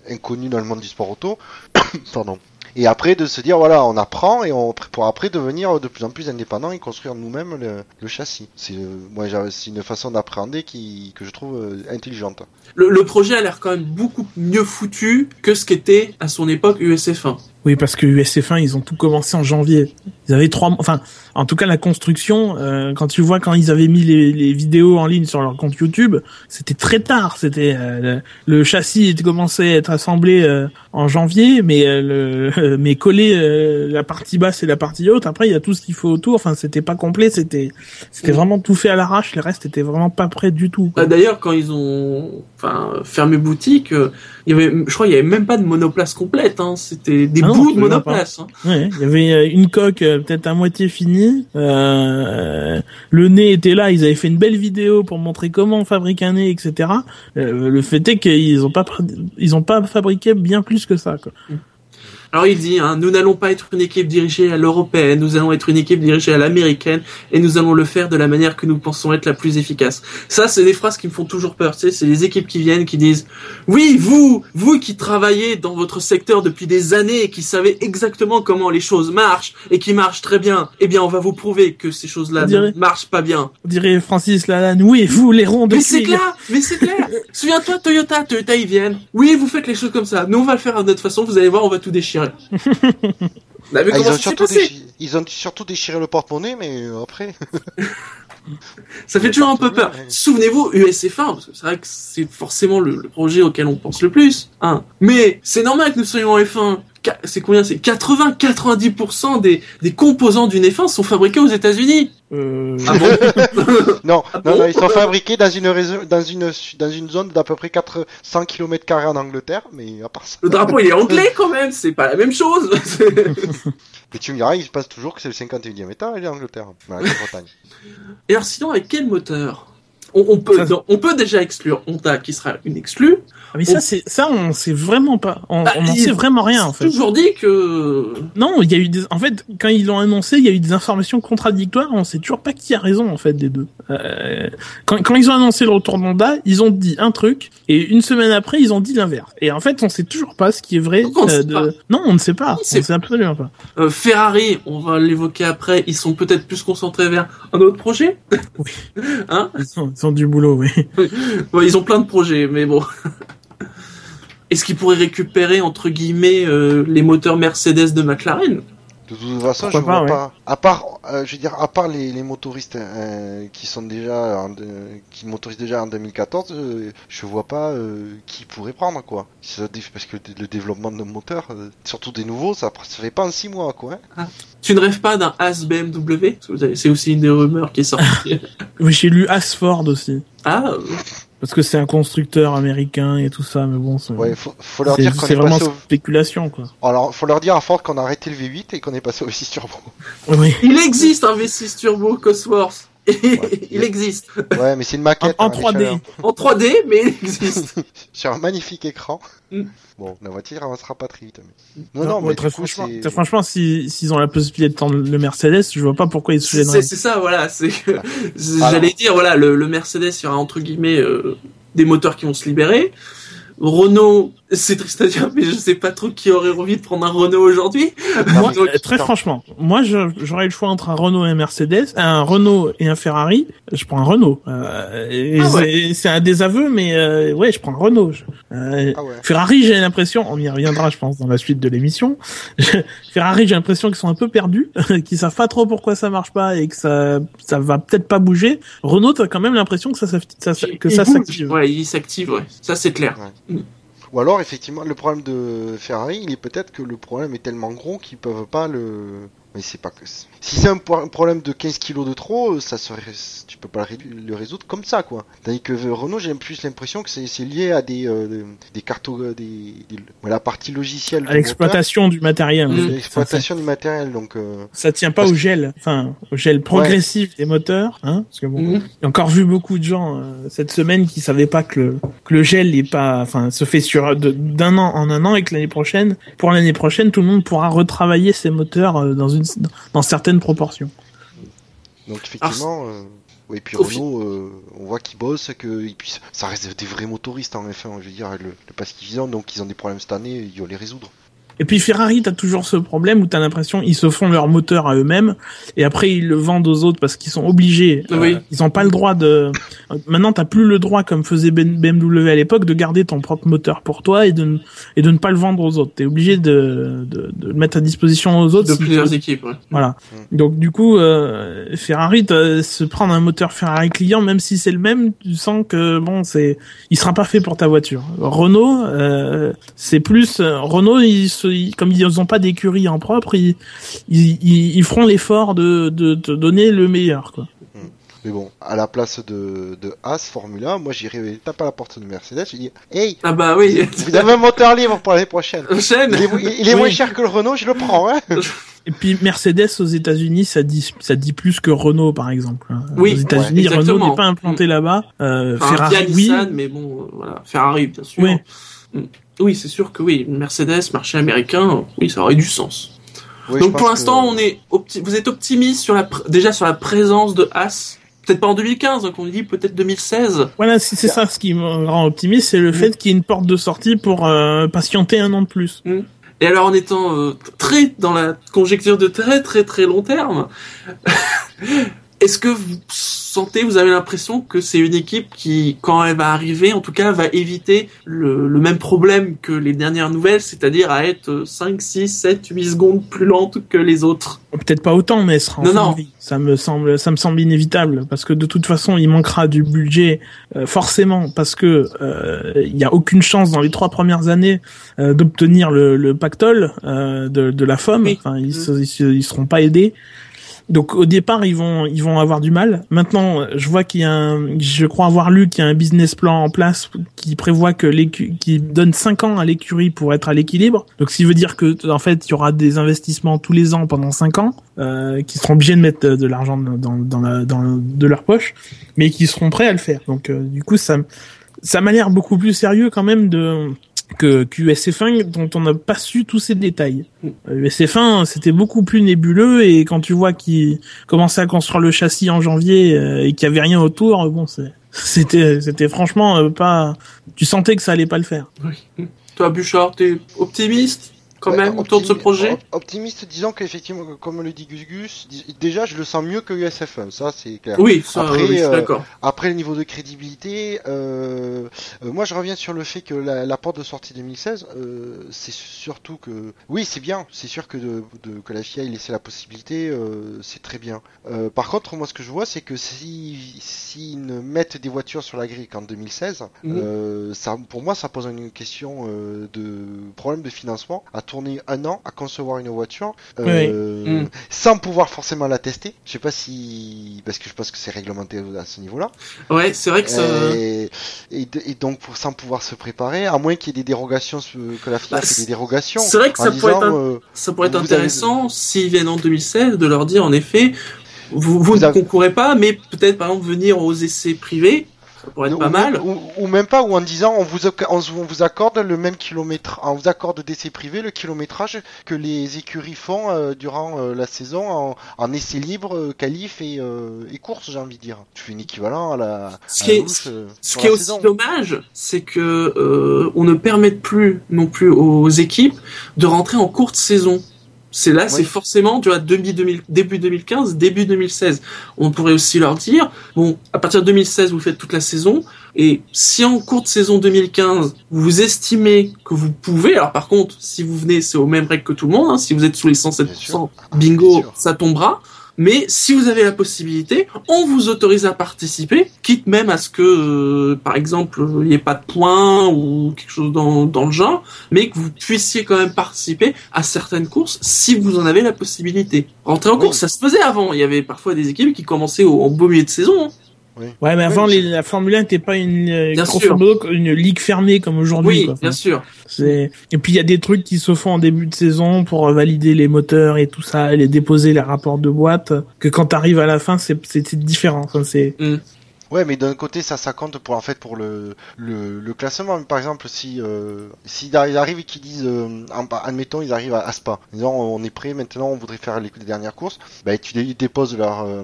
inconnu dans le monde du sport auto, pardon. Et après de se dire voilà, on apprend et on pour après devenir de plus en plus indépendant et construire nous-mêmes le, châssis. C'est moi c'est une façon d'appréhender qui que je trouve intelligente. Le projet a l'air quand même beaucoup mieux foutu que ce qu'était à son époque USF1. Oui, parce que USF1, ils ont tout commencé en janvier. Ils avaient trois, enfin, en tout cas la construction. euh, quand tu vois quand ils avaient mis les, vidéos en ligne sur leur compte YouTube, c'était très tard. C'était euh, le, châssis était commencé à être assemblé euh, en janvier, mais euh, le, mais collé euh, la partie basse et la partie haute. Après, il y a tout ce qu'il faut autour. Enfin, c'était pas complet. C'était c'était vraiment tout fait à l'arrache. Le reste était vraiment pas prêt du tout. Bah, D'ailleurs, quand ils ont enfin, fermé boutique, euh, il y avait, je crois, il y avait même pas de monoplace complète. Hein. C'était des Ah non, bouts de monoplace. hein. Ouais, il y avait euh, une coque euh, peut-être à moitié finie. Euh, le nez était là. Ils avaient fait une belle vidéo pour montrer comment on fabrique un nez, etc. Euh, le fait est qu'ils ont pas ils ont pas fabriqué bien plus que ça. Quoi. Alors il dit, hein, nous n'allons pas être une équipe dirigée à l'européenne, nous allons être une équipe dirigée à l'américaine, et nous allons le faire de la manière que nous pensons être la plus efficace. Ça, c'est des phrases qui me font toujours peur. Tu sais, c'est les équipes qui viennent, qui disent, oui, vous, vous qui travaillez dans votre secteur depuis des années et qui savez exactement comment les choses marchent et qui marchent très bien, eh bien, on va vous prouver que ces choses-là ne marchent pas bien. On dirait Francis Lalanne. Oui, vous les ronds de Mais c'est clair, mais c'est clair. Souviens-toi, Toyota, Toyota, ils viennent. Oui, vous faites les choses comme ça. Nous, on va le faire de notre façon. Vous allez voir, on va tout déchirer. Vous avez Ah, ils, comment ont ça s'est surtout passé déchi- ils ont surtout déchiré le porte-monnaie, mais euh, après. Ça fait toujours un peu peur. Ouais. Souvenez-vous, USF1, parce que c'est vrai que c'est forcément le, le projet auquel on pense le plus. Hein. Mais c'est normal que nous soyons en F1. Qua- C'est combien? C'est 80-90% des, des composants d'une F1 sont fabriqués aux États-Unis. Euh, Ah bon Non, Ah non, bon non, ils sont fabriqués dans une, dans une, dans une zone d'à peu près 400 km en Angleterre, mais à part ça. Le drapeau, il est anglais quand même. C'est pas la même chose. Mais tu me diras, il se passe toujours que c'est le 51e état, et l'Angleterre, la Bretagne. Et alors sinon, avec quel moteur? On, on peut, Ça, on peut déjà exclure Honda qui sera une exclue. ah, mais ça, c'est ça, on sait vraiment pas. On, Bah, sait vraiment rien en fait. toujours dit que Non, il y a eu des. En fait, quand ils l'ont annoncé, il y a eu des informations contradictoires. On sait toujours pas qui a raison en fait des deux. Euh, quand, quand ils ont annoncé le retour d'Honda, ils ont dit un truc et une semaine après, ils ont dit l'inverse. Et en fait, on sait toujours pas ce qui est vrai. Donc, on ne euh, de... Non, on ne sait pas. On On sait absolument pas. euh, Ferrari, on va l'évoquer après, ils sont peut-être plus concentrés vers un autre projet. Oui. Hein Ils du boulot, oui. Ils ont plein de projets, mais bon. Est-ce qu'ils pourraient récupérer entre guillemets euh, les moteurs Mercedes de McLaren? De toute façon, Pourquoi je pas, vois ouais. pas. À part, euh, je veux dire, à part les, les motoristes euh, qui sont déjà, en qui motorisent déjà en 2014, euh, je vois pas euh, qui pourrait prendre quoi. Ça Parce que le développement de moteurs, euh, surtout des nouveaux, ça, ça fait pas en 6 mois quoi. hein. Tu ne rêves pas d'un As BMW C'est aussi une des rumeurs qui est sortie. Oui, j'ai lu Asford aussi. ah, euh, Parce que c'est un constructeur américain et tout ça, mais bon, c'est Ouais, faut, faut leur c'est- dire qu'on c'est est, vraiment au... spéculation, quoi. Alors, faut leur dire à Ford qu'on a arrêté le V8 et qu'on est passé au 6 turbo. Oui. il existe un V6 Turbo Cosworth. il existe Ouais, mais c'est une En, maquette. en hein, 3D. l'échelle, en 3D, mais il existe. hein. Sur un magnifique écran. Mm. Bon, la voiture avancera pas très vite. mais- Non, Non, non, ouais, très coup, franchement, très franchement, si s'ils ont la possibilité de tendre le Mercedes, je vois pas pourquoi ils se C'est gêneraient. c'est ça, voilà. C'est que Alors. j'allais dire, voilà, le, le Mercedes, il y aura entre guillemets euh, des moteurs qui vont se libérer. Renault, c'est triste à dire, mais je sais pas trop qui aurait envie de prendre un Renault aujourd'hui. Moi, Donc, euh, très attends. franchement, moi, j'aurais le choix entre un Renault et un Mercedes, un Renault et un Ferrari. Je prends un Renault. Euh, Ah ouais. c'est- un désaveu, mais euh, ouais, je prends un Renault. Je- euh, Ah ouais. Ferrari, j'ai l'impression, on y reviendra, je pense, dans la suite de l'émission. Ferrari, j'ai l'impression qu'ils sont un peu perdus, qu'ils savent pas trop pourquoi ça marche pas et que ça, ça va peut-être pas bouger. Renault, t'as quand même l'impression que ça, s'aff- ça, ça- que il ça s'active. Ouais, il s'active, ouais. Ça, c'est clair. Ou alors, effectivement, le problème de Ferrari, il est peut-être que le problème est tellement gros qu'ils peuvent pas le. Mais c'est pas que. Si c'est un, problème de 15 kilos de trop, ça serait. Tu peux pas le, résoudre comme ça, quoi. Tandis que Renault, j'ai plus l'impression que c'est lié à des des, des cartos, des, des- ouais, la partie logicielle. À l'exploitation du matériel. Mm. fait. L'exploitation du matériel, donc. euh, Ça tient pas au gel, enfin au gel progressif des moteurs, hein, parce que bon, Mhm. j'ai encore vu beaucoup de gens euh, cette semaine qui savaient pas que le que le gel est pas, enfin se fait sur d'un an en un an et que l'année prochaine, pour l'année prochaine, tout le monde pourra retravailler ses moteurs euh, dans une dans certaines proportions. Donc effectivement, euh, oui, puis Renault, euh, on voit qu'ils bossent, que ils puissent, ça reste des vrais motoristes en F1, je veux dire, le, le parce qu'ils ont, donc ils ont des problèmes cette année, ils vont les résoudre. Et puis Ferrari, t'as toujours ce problème où t'as l'impression ils se font leur moteur à eux-mêmes et après ils le vendent aux autres parce qu'ils sont obligés. Oui. ils ont pas le droit de. Maintenant, t'as plus le droit, comme faisait Ben- BMW à l'époque, de garder ton propre moteur pour toi et de ne- et de ne pas le vendre aux autres. T'es obligé de, de de le mettre à disposition aux autres. de si plusieurs équipes. ouais. Voilà. Donc du coup, euh, Ferrari t'as- se prendre un moteur Ferrari client, même si c'est le même, tu sens que bon, c'est, il sera pas fait pour ta voiture. Renault, euh, c'est plus euh, Renault, ils, se, ils- comme ils ont pas d'écurie en propre, ils, ils, ils, ils feront l'effort de, de te donner le meilleur. Quoi. Mais bon, à la place de, de As Formula, moi j'irai taper à la porte de Mercedes, je dis Hey, Ah bah oui. vous avez un moteur libre pour l'année prochaine. Il est, il- il est Oui. moins cher que le Renault, je le prends, hein. Et puis Mercedes aux États-Unis, ça dit ça dit plus que Renault par exemple. Oui, aux États-Unis, ouais, Renault n'est pas implanté là-bas. Euh, Enfin, Ferrari, oui. Nissan, mais bon, euh, voilà. Ferrari, bien sûr. Oui. Mm. Oui, c'est sûr que oui. Mercedes, marché américain, oui, ça aurait du sens. Oui, Donc pour l'instant, que- on est opti- vous êtes optimiste sur la pr- déjà sur la présence de As. Peut-être pas en 2015, donc on dit peut-être 2016. Voilà, si c'est ça ce qui me rend optimiste, c'est le Mm. fait qu'il y ait une porte de sortie pour euh, patienter un an de plus. Et alors en étant euh, très dans la conjecture de très très très long terme, est-ce que vous sentez, vous avez l'impression que c'est une équipe qui, quand elle va arriver, en tout cas, va éviter le, le même problème que les dernières nouvelles, c'est-à-dire à être 5, 6, 7, 8 secondes plus lente que les autres? Peut-être pas autant, mais elle sera en Non, non. Ça me semble, ça me semble inévitable parce que de toute façon, il manquera du budget euh, forcément parce que euh, il y a aucune chance dans les trois premières années euh, d'obtenir le, le pactole euh, de, de la FOM. Oui. Enfin, ils, se- ils seront pas aidés. Donc au départ, ils vont ils vont avoir du mal. Maintenant, je vois qu'il y a un, je crois avoir lu qu'il y a un business plan en place qui prévoit que qui donne 5 ans à l'écurie pour être à l'équilibre. Donc ce qui veut dire que en fait, il y aura des investissements tous les ans pendant 5 ans euh, qui seront obligés de mettre de, l'argent dans dans la dans de leur poche, mais qui seront prêts à le faire. Donc euh, du coup, ça ça m'a l'air beaucoup plus sérieux quand même de que QSF1 dont on n'a pas su tous ces détails. Euh, USF1 c'était beaucoup plus nébuleux et quand tu vois qu'ils commençaient à construire le châssis en janvier euh, et qu'il y avait rien autour, bon c'était c'était franchement euh, pas tu sentais que ça allait pas le faire. Toi, Bouchard, t'es optimiste? Quand Ouais, même autour de ce projet op- Optimiste, disons qu'effectivement, comme le dit Gus Gus, déjà je le sens mieux que USF1, ça c'est clair. Oui, ça, Après, oui, euh, d'accord. Après le niveau de crédibilité, euh, euh, moi je reviens sur le fait que la, la porte de sortie 2016, euh, c'est surtout que, oui c'est bien, c'est sûr que, de, de- que la FIA ait laissé la possibilité, c'est très bien. Par contre, moi ce que je vois, c'est que si s'ils ne mettent des voitures sur la grille qu'en 2016, Mhm. ça, pour moi ça pose une question de problème de financement à tourner un an à concevoir une voiture euh, Mhm. sans pouvoir forcément la tester. Je sais pas si parce que je pense que c'est réglementé à ce niveau-là. Ouais, c'est vrai que ça. Et, et, de- et donc pour sans pouvoir se préparer, à moins qu'il y ait des dérogations que la FIA Bah, fait des dérogations. c'est vrai que en ça pourrait disant, être un- euh, Ça pourrait être avez- intéressant s'ils viennent en 2016 de leur dire en effet, vous, vous, Vous ne avez- concourez pas, mais peut-être par exemple venir aux essais privés, ça pourrait être ou pas même- mal. Ou, ou même pas, ou en disant on vous, on vous accorde le même kilomètre, on vous accorde d'essai privé le kilométrage que les écuries font euh, durant euh, la saison en, en essai libre, euh, qualif et, euh, et course, j'ai envie de dire. Tu fais une équivalent à la. Ce à qui la est- euh, Ce qui est aussi saison. dommage, c'est que euh, on ne permette plus non plus aux équipes de rentrer en courte saison. C'est là, c'est forcément, tu vois, demi- 2000 début 2015, début 2016. On pourrait aussi leur dire, bon, à partir de 2016, vous faites toute la saison, et si en courte saison 2015, vous estimez que vous pouvez, alors par contre, si vous venez, c'est aux mêmes règles que tout le monde, hein, si vous êtes sous les 107%, Bien sûr. bingo, ça tombera. Mais si vous avez la possibilité, on vous autorise à participer, quitte même à ce que, euh, par exemple, il n'y ait pas de points ou quelque chose dans, dans le genre, mais que vous puissiez quand même participer à certaines courses si vous en avez la possibilité. Rentrer en Oui. course, ça se faisait avant. Il y avait parfois des équipes qui commençaient au, en beau milieu de saison. hein. Ouais, mais avant Oui, les, la Formule 1 n'était pas une euh, une ligue fermée comme aujourd'hui. Oui, quoi. bien sûr. Et puis il y a des trucs qui se font en début de saison pour euh, valider les moteurs et tout ça, et les déposer les rapports de boîte. Que quand t'arrives à la fin, c'est différent. Enfin, c'est Ouais, mais d'un côté, ça, ça compte pour en fait pour le le, le classement. Par exemple, si euh, s'ils arrivent et qu'ils disent, euh, admettons, ils arrivent à, à Spa, disant on est prêt maintenant, on voudrait faire les, les dernières courses, bah tu dé- déposes leur, euh,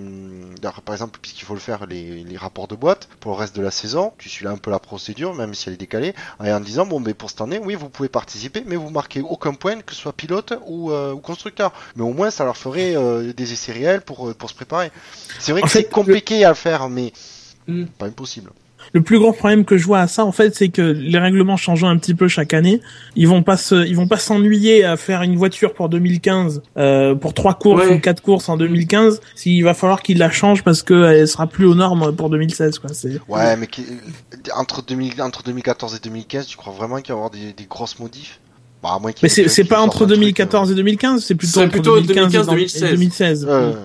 leur- par exemple, puisqu'il faut le faire les, les rapports de boîte pour le reste de la saison. Tu suis là un peu la procédure, même si elle est décalée, et en disant bon, mais pour cette année, oui, vous pouvez participer, mais vous marquez aucun point, que ce soit pilote ou, euh, ou constructeur. Mais au moins, ça leur ferait euh, des essais réels pour euh, pour se préparer. C'est vrai En que c'est compliqué à faire, mais Hmm. pas impossible. Le plus gros problème que je vois à ça, en fait, c'est que les règlements changeant un petit peu chaque année, ils vont pas se, ils vont pas s'ennuyer à faire une voiture pour 2015, euh, pour trois courses Ouais. ou quatre courses en 2015, s'il va falloir qu'ils la changent parce qu'elle sera plus aux normes pour 2016, quoi. C'est, Ouais, mais qui- entre, 2000, entre 2014 et 2015, tu crois vraiment qu'il va y avoir des, des grosses modifs bah, à moins qu'il mais c'est, pas entre un truc, 2014 et 2015, c'est plutôt C'est entre plutôt 2015 et 2015, dans- et 2016. euh, ouais,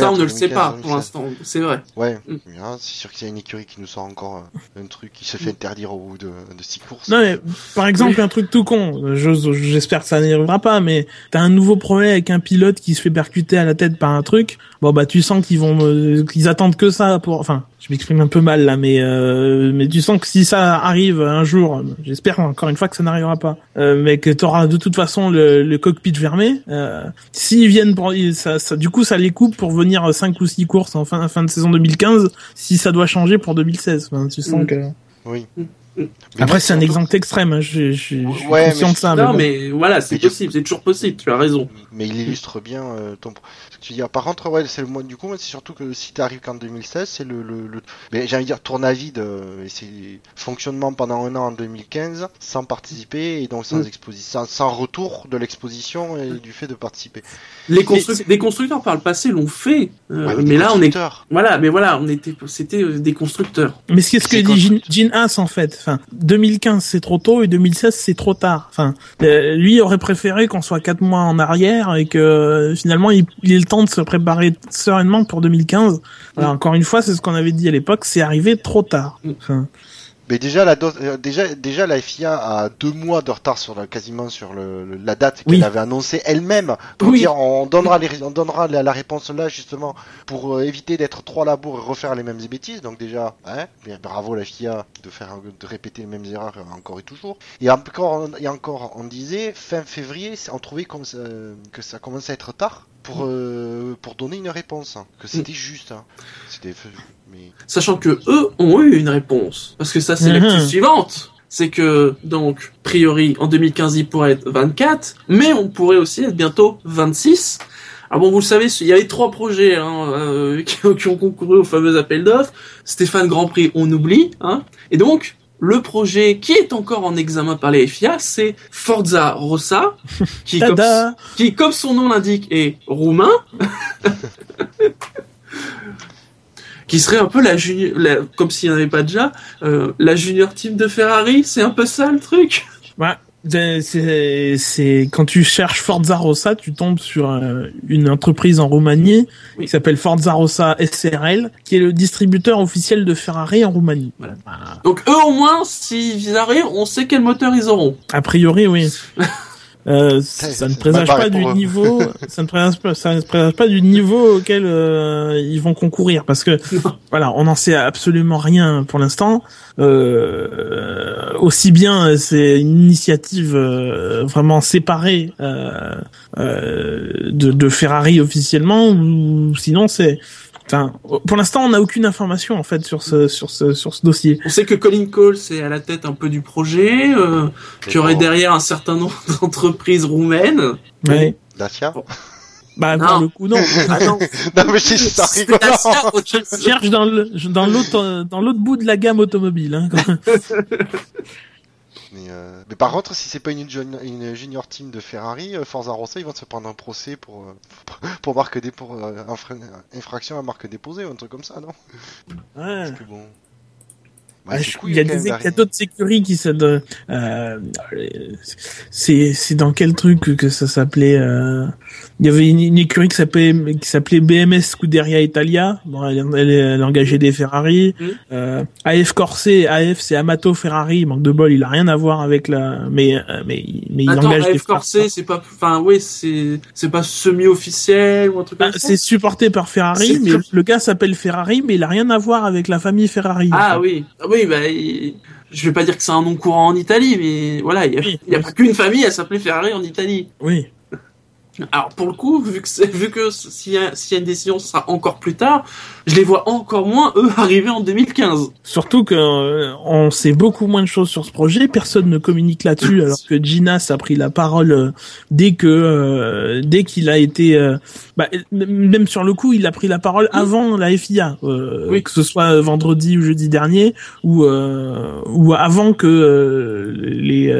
ça, on ne le sait 2015 pas pour 2016. l'instant, c'est vrai. Ouais, Mm. hein, c'est sûr qu'il y a une écurie qui nous sort encore euh, un truc qui se fait interdire au bout de, de 6 courses. Non, mais, par exemple, un truc tout con, j'espère que ça n'y arrivera pas, mais t'as un nouveau problème avec un pilote qui se fait percuter à la tête par un truc, bon bah tu sens qu'ils vont, euh, qu'ils attendent que ça pour, enfin, je m'exprime un peu mal là, mais euh, mais tu sens que si ça arrive un jour, j'espère encore une fois que ça n'arrivera pas, euh, mais que t'auras de toute façon le, le cockpit fermé, euh, s'ils viennent pour, ça, ça, du coup ça les coupe pour venir 5 ou 6 courses en fin, fin de saison 2015, si ça doit changer pour 2016, Enfin, tu sens que... Oui. Mm. Mais Après, c'est un exemple extrême, hein, je, je, je suis Ouais, conscient mais de ça. non, bon. mais voilà, c'est Mais possible, c'est toujours possible, tu as raison. mais il illustre bien euh, ton ce que tu dis. Par contre, ouais, c'est le mois du coup, c'est surtout que si tu arrives qu'en 2016, c'est le, le, le... mais j'ai envie de dire tourne à vide, euh, c'est fonctionnement pendant un an en 2015 sans participer et donc sans Mm. exposition, sans, sans retour de l'exposition et du fait de participer. Les, construc- les constructeurs par le passé l'ont fait, euh, Ouais, mais là on est, voilà, mais voilà, on était, c'était des constructeurs. Mais c'est ce que dit. Gene Haas en fait. Enfin, 2015 c'est trop tôt et 2016 c'est trop tard. Enfin, euh, lui aurait préféré qu'on soit quatre mois en arrière et que euh, finalement il, il ait le temps de se préparer sereinement pour 2015. Voilà, Mm. encore une fois, c'est ce qu'on avait dit à l'époque, c'est arrivé trop tard. Mm. Enfin, Mais déjà la euh, déjà déjà la FIA a deux mois de retard sur la, quasiment sur le, le- la date qu'elle Oui. avait annoncée elle-même pour Oui. dire on donnera les, on donnera la, la réponse là justement pour euh, éviter d'être trop à la bourre et refaire les mêmes bêtises donc déjà hein, bien, bravo la FIA de faire de répéter les mêmes erreurs euh, encore et toujours et encore et encore on disait fin février on trouvait comme ça- que ça commençait à être tard pour euh, pour donner une réponse hein, que c'était juste hein. c'était mais Sachant que eux ont eu une réponse. Parce que ça, c'est Mhm. l'actu suivante. C'est que, donc, a priori, en 2015, il pourrait être 24, mais on pourrait aussi être bientôt 26. Alors bon, vous le savez, il y avait trois projets hein, euh, qui, qui ont concouru au fameux appel d'offres. Stéphane Grand Prix, on oublie. Hein. Et donc, le projet qui est encore en examen par les FIA, c'est Forza Rossa, qui, comme, tada qui, comme son nom l'indique, est roumain. qui serait un peu la junior, la- comme s'il n'y en avait pas déjà, euh, la junior team de Ferrari, c'est un peu ça le truc. Ouais. C'est- C'est c'est- quand tu cherches Forza Rossa, tu tombes sur euh, une entreprise en Roumanie Oui. qui s'appelle Forza Rossa SRL, qui est le distributeur officiel de Ferrari en Roumanie. Voilà. Donc eux au moins, s'ils arrivent, on sait quel moteur ils auront. A priori, oui. Euh, ça ne présage pas du eux. niveau, ça ne présage pas, ça ne présage pas du niveau auquel euh, ils vont concourir, parce que voilà, on n'en sait absolument rien pour l'instant. Euh, aussi bien, euh, c'est une initiative euh, vraiment séparée euh, euh, de, de Ferrari officiellement, ou sinon c'est, enfin, pour l'instant, on n'a aucune information en fait sur ce sur ce sur ce dossier. On sait que Colin Cole c'est à la tête un peu du projet, euh, qu'il y aurait derrière un certain nombre d'entreprises roumaines. Ouais. Dacia? Bah Non. pour le coup non. Ah non, non mais c'est ça. Je cherche dans le dans l'autre dans l'autre bout de la gamme automobile. Hein, quand- Mais, euh, mais par contre, si c'est pas une, une junior team de Ferrari, euh, Forza Rossa, ils vont se prendre un procès pour euh, pour marque dé pour euh, infra- infraction à marque déposée ou un truc comme ça, non? Ouais. Parce que bon. Ah, du je- coup, il y a a d'autres sécuries qui se de- euh, c'est c'est dans quel truc que ça s'appelait euh, il y avait une, une écurie qui s'appelait qui s'appelait BMS Scuderia Italia. Bon, elle, elle, elle engageait des Ferrari. Mm. Euh, AF Corse, AF c'est Amato Ferrari. Manque de bol, il a rien à voir avec la. Mais euh, mais mais il Attends, engage des AF Corset, c'est pas, enfin, oui, c'est, c'est pas semi-officiel ou un truc Ah, ça. c'est supporté par Ferrari, mais le gars s'appelle Ferrari, mais il a rien à voir avec la famille Ferrari. Ah oui, Ah oui, bah, il- je vais pas dire que c'est un nom courant en Italie, mais voilà, il y a, Oui. y a pas qu'une famille à s'appeler Ferrari en Italie. Oui. Alors pour le coup, vu que vu que s'il y, a- s'il y a une décision, ce sera encore plus tard. Je les vois encore moins eux arriver en 2015. Surtout que euh, on sait beaucoup moins de choses sur ce projet, personne ne communique là-dessus, alors que Ginas a pris la parole euh, dès que euh, dès qu'il a été, euh, bah, même sur le coup, il a pris la parole avant la FIA, euh, Oui. que ce soit vendredi ou jeudi dernier, ou euh, ou avant que euh, les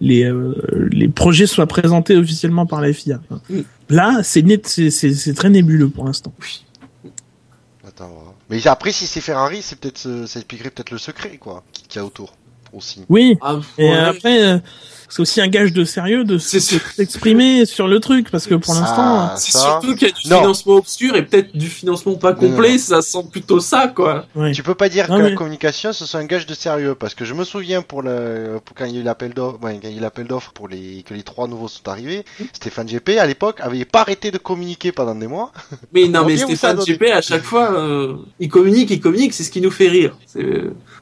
les euh, les projets soient présentés officiellement par la FIA. Oui. Là, c'est net, c'est c'est c'est très nébuleux pour l'instant. Attends, voilà. Mais après, si c'est Ferrari, c'est peut-être, euh, ça expliquerait peut-être le secret, quoi, qu'il y a autour, aussi. Oui. Ah, Et ouais. après, euh, c'est aussi un gage de sérieux de C'est s'exprimer sur le truc, parce que pour Ah, l'instant, c'est ça. surtout qu'il y a du Non. financement obscur et peut-être du financement pas complet. non. Ça sent plutôt ça, quoi. ouais. Tu peux pas dire Non, que mais- la communication ce soit un gage de sérieux parce que je me souviens pour le pour quand il y a eu l'appel d'offres ouais, quand il y a eu l'appel d'offres pour les que les trois nouveaux sont arrivés Stéphane GP à l'époque avait pas arrêté de communiquer pendant des mois Mais non, mais Stéphane GP, à chaque fois, euh, il communique, il communique, c'est ce qui nous fait rire. C'est-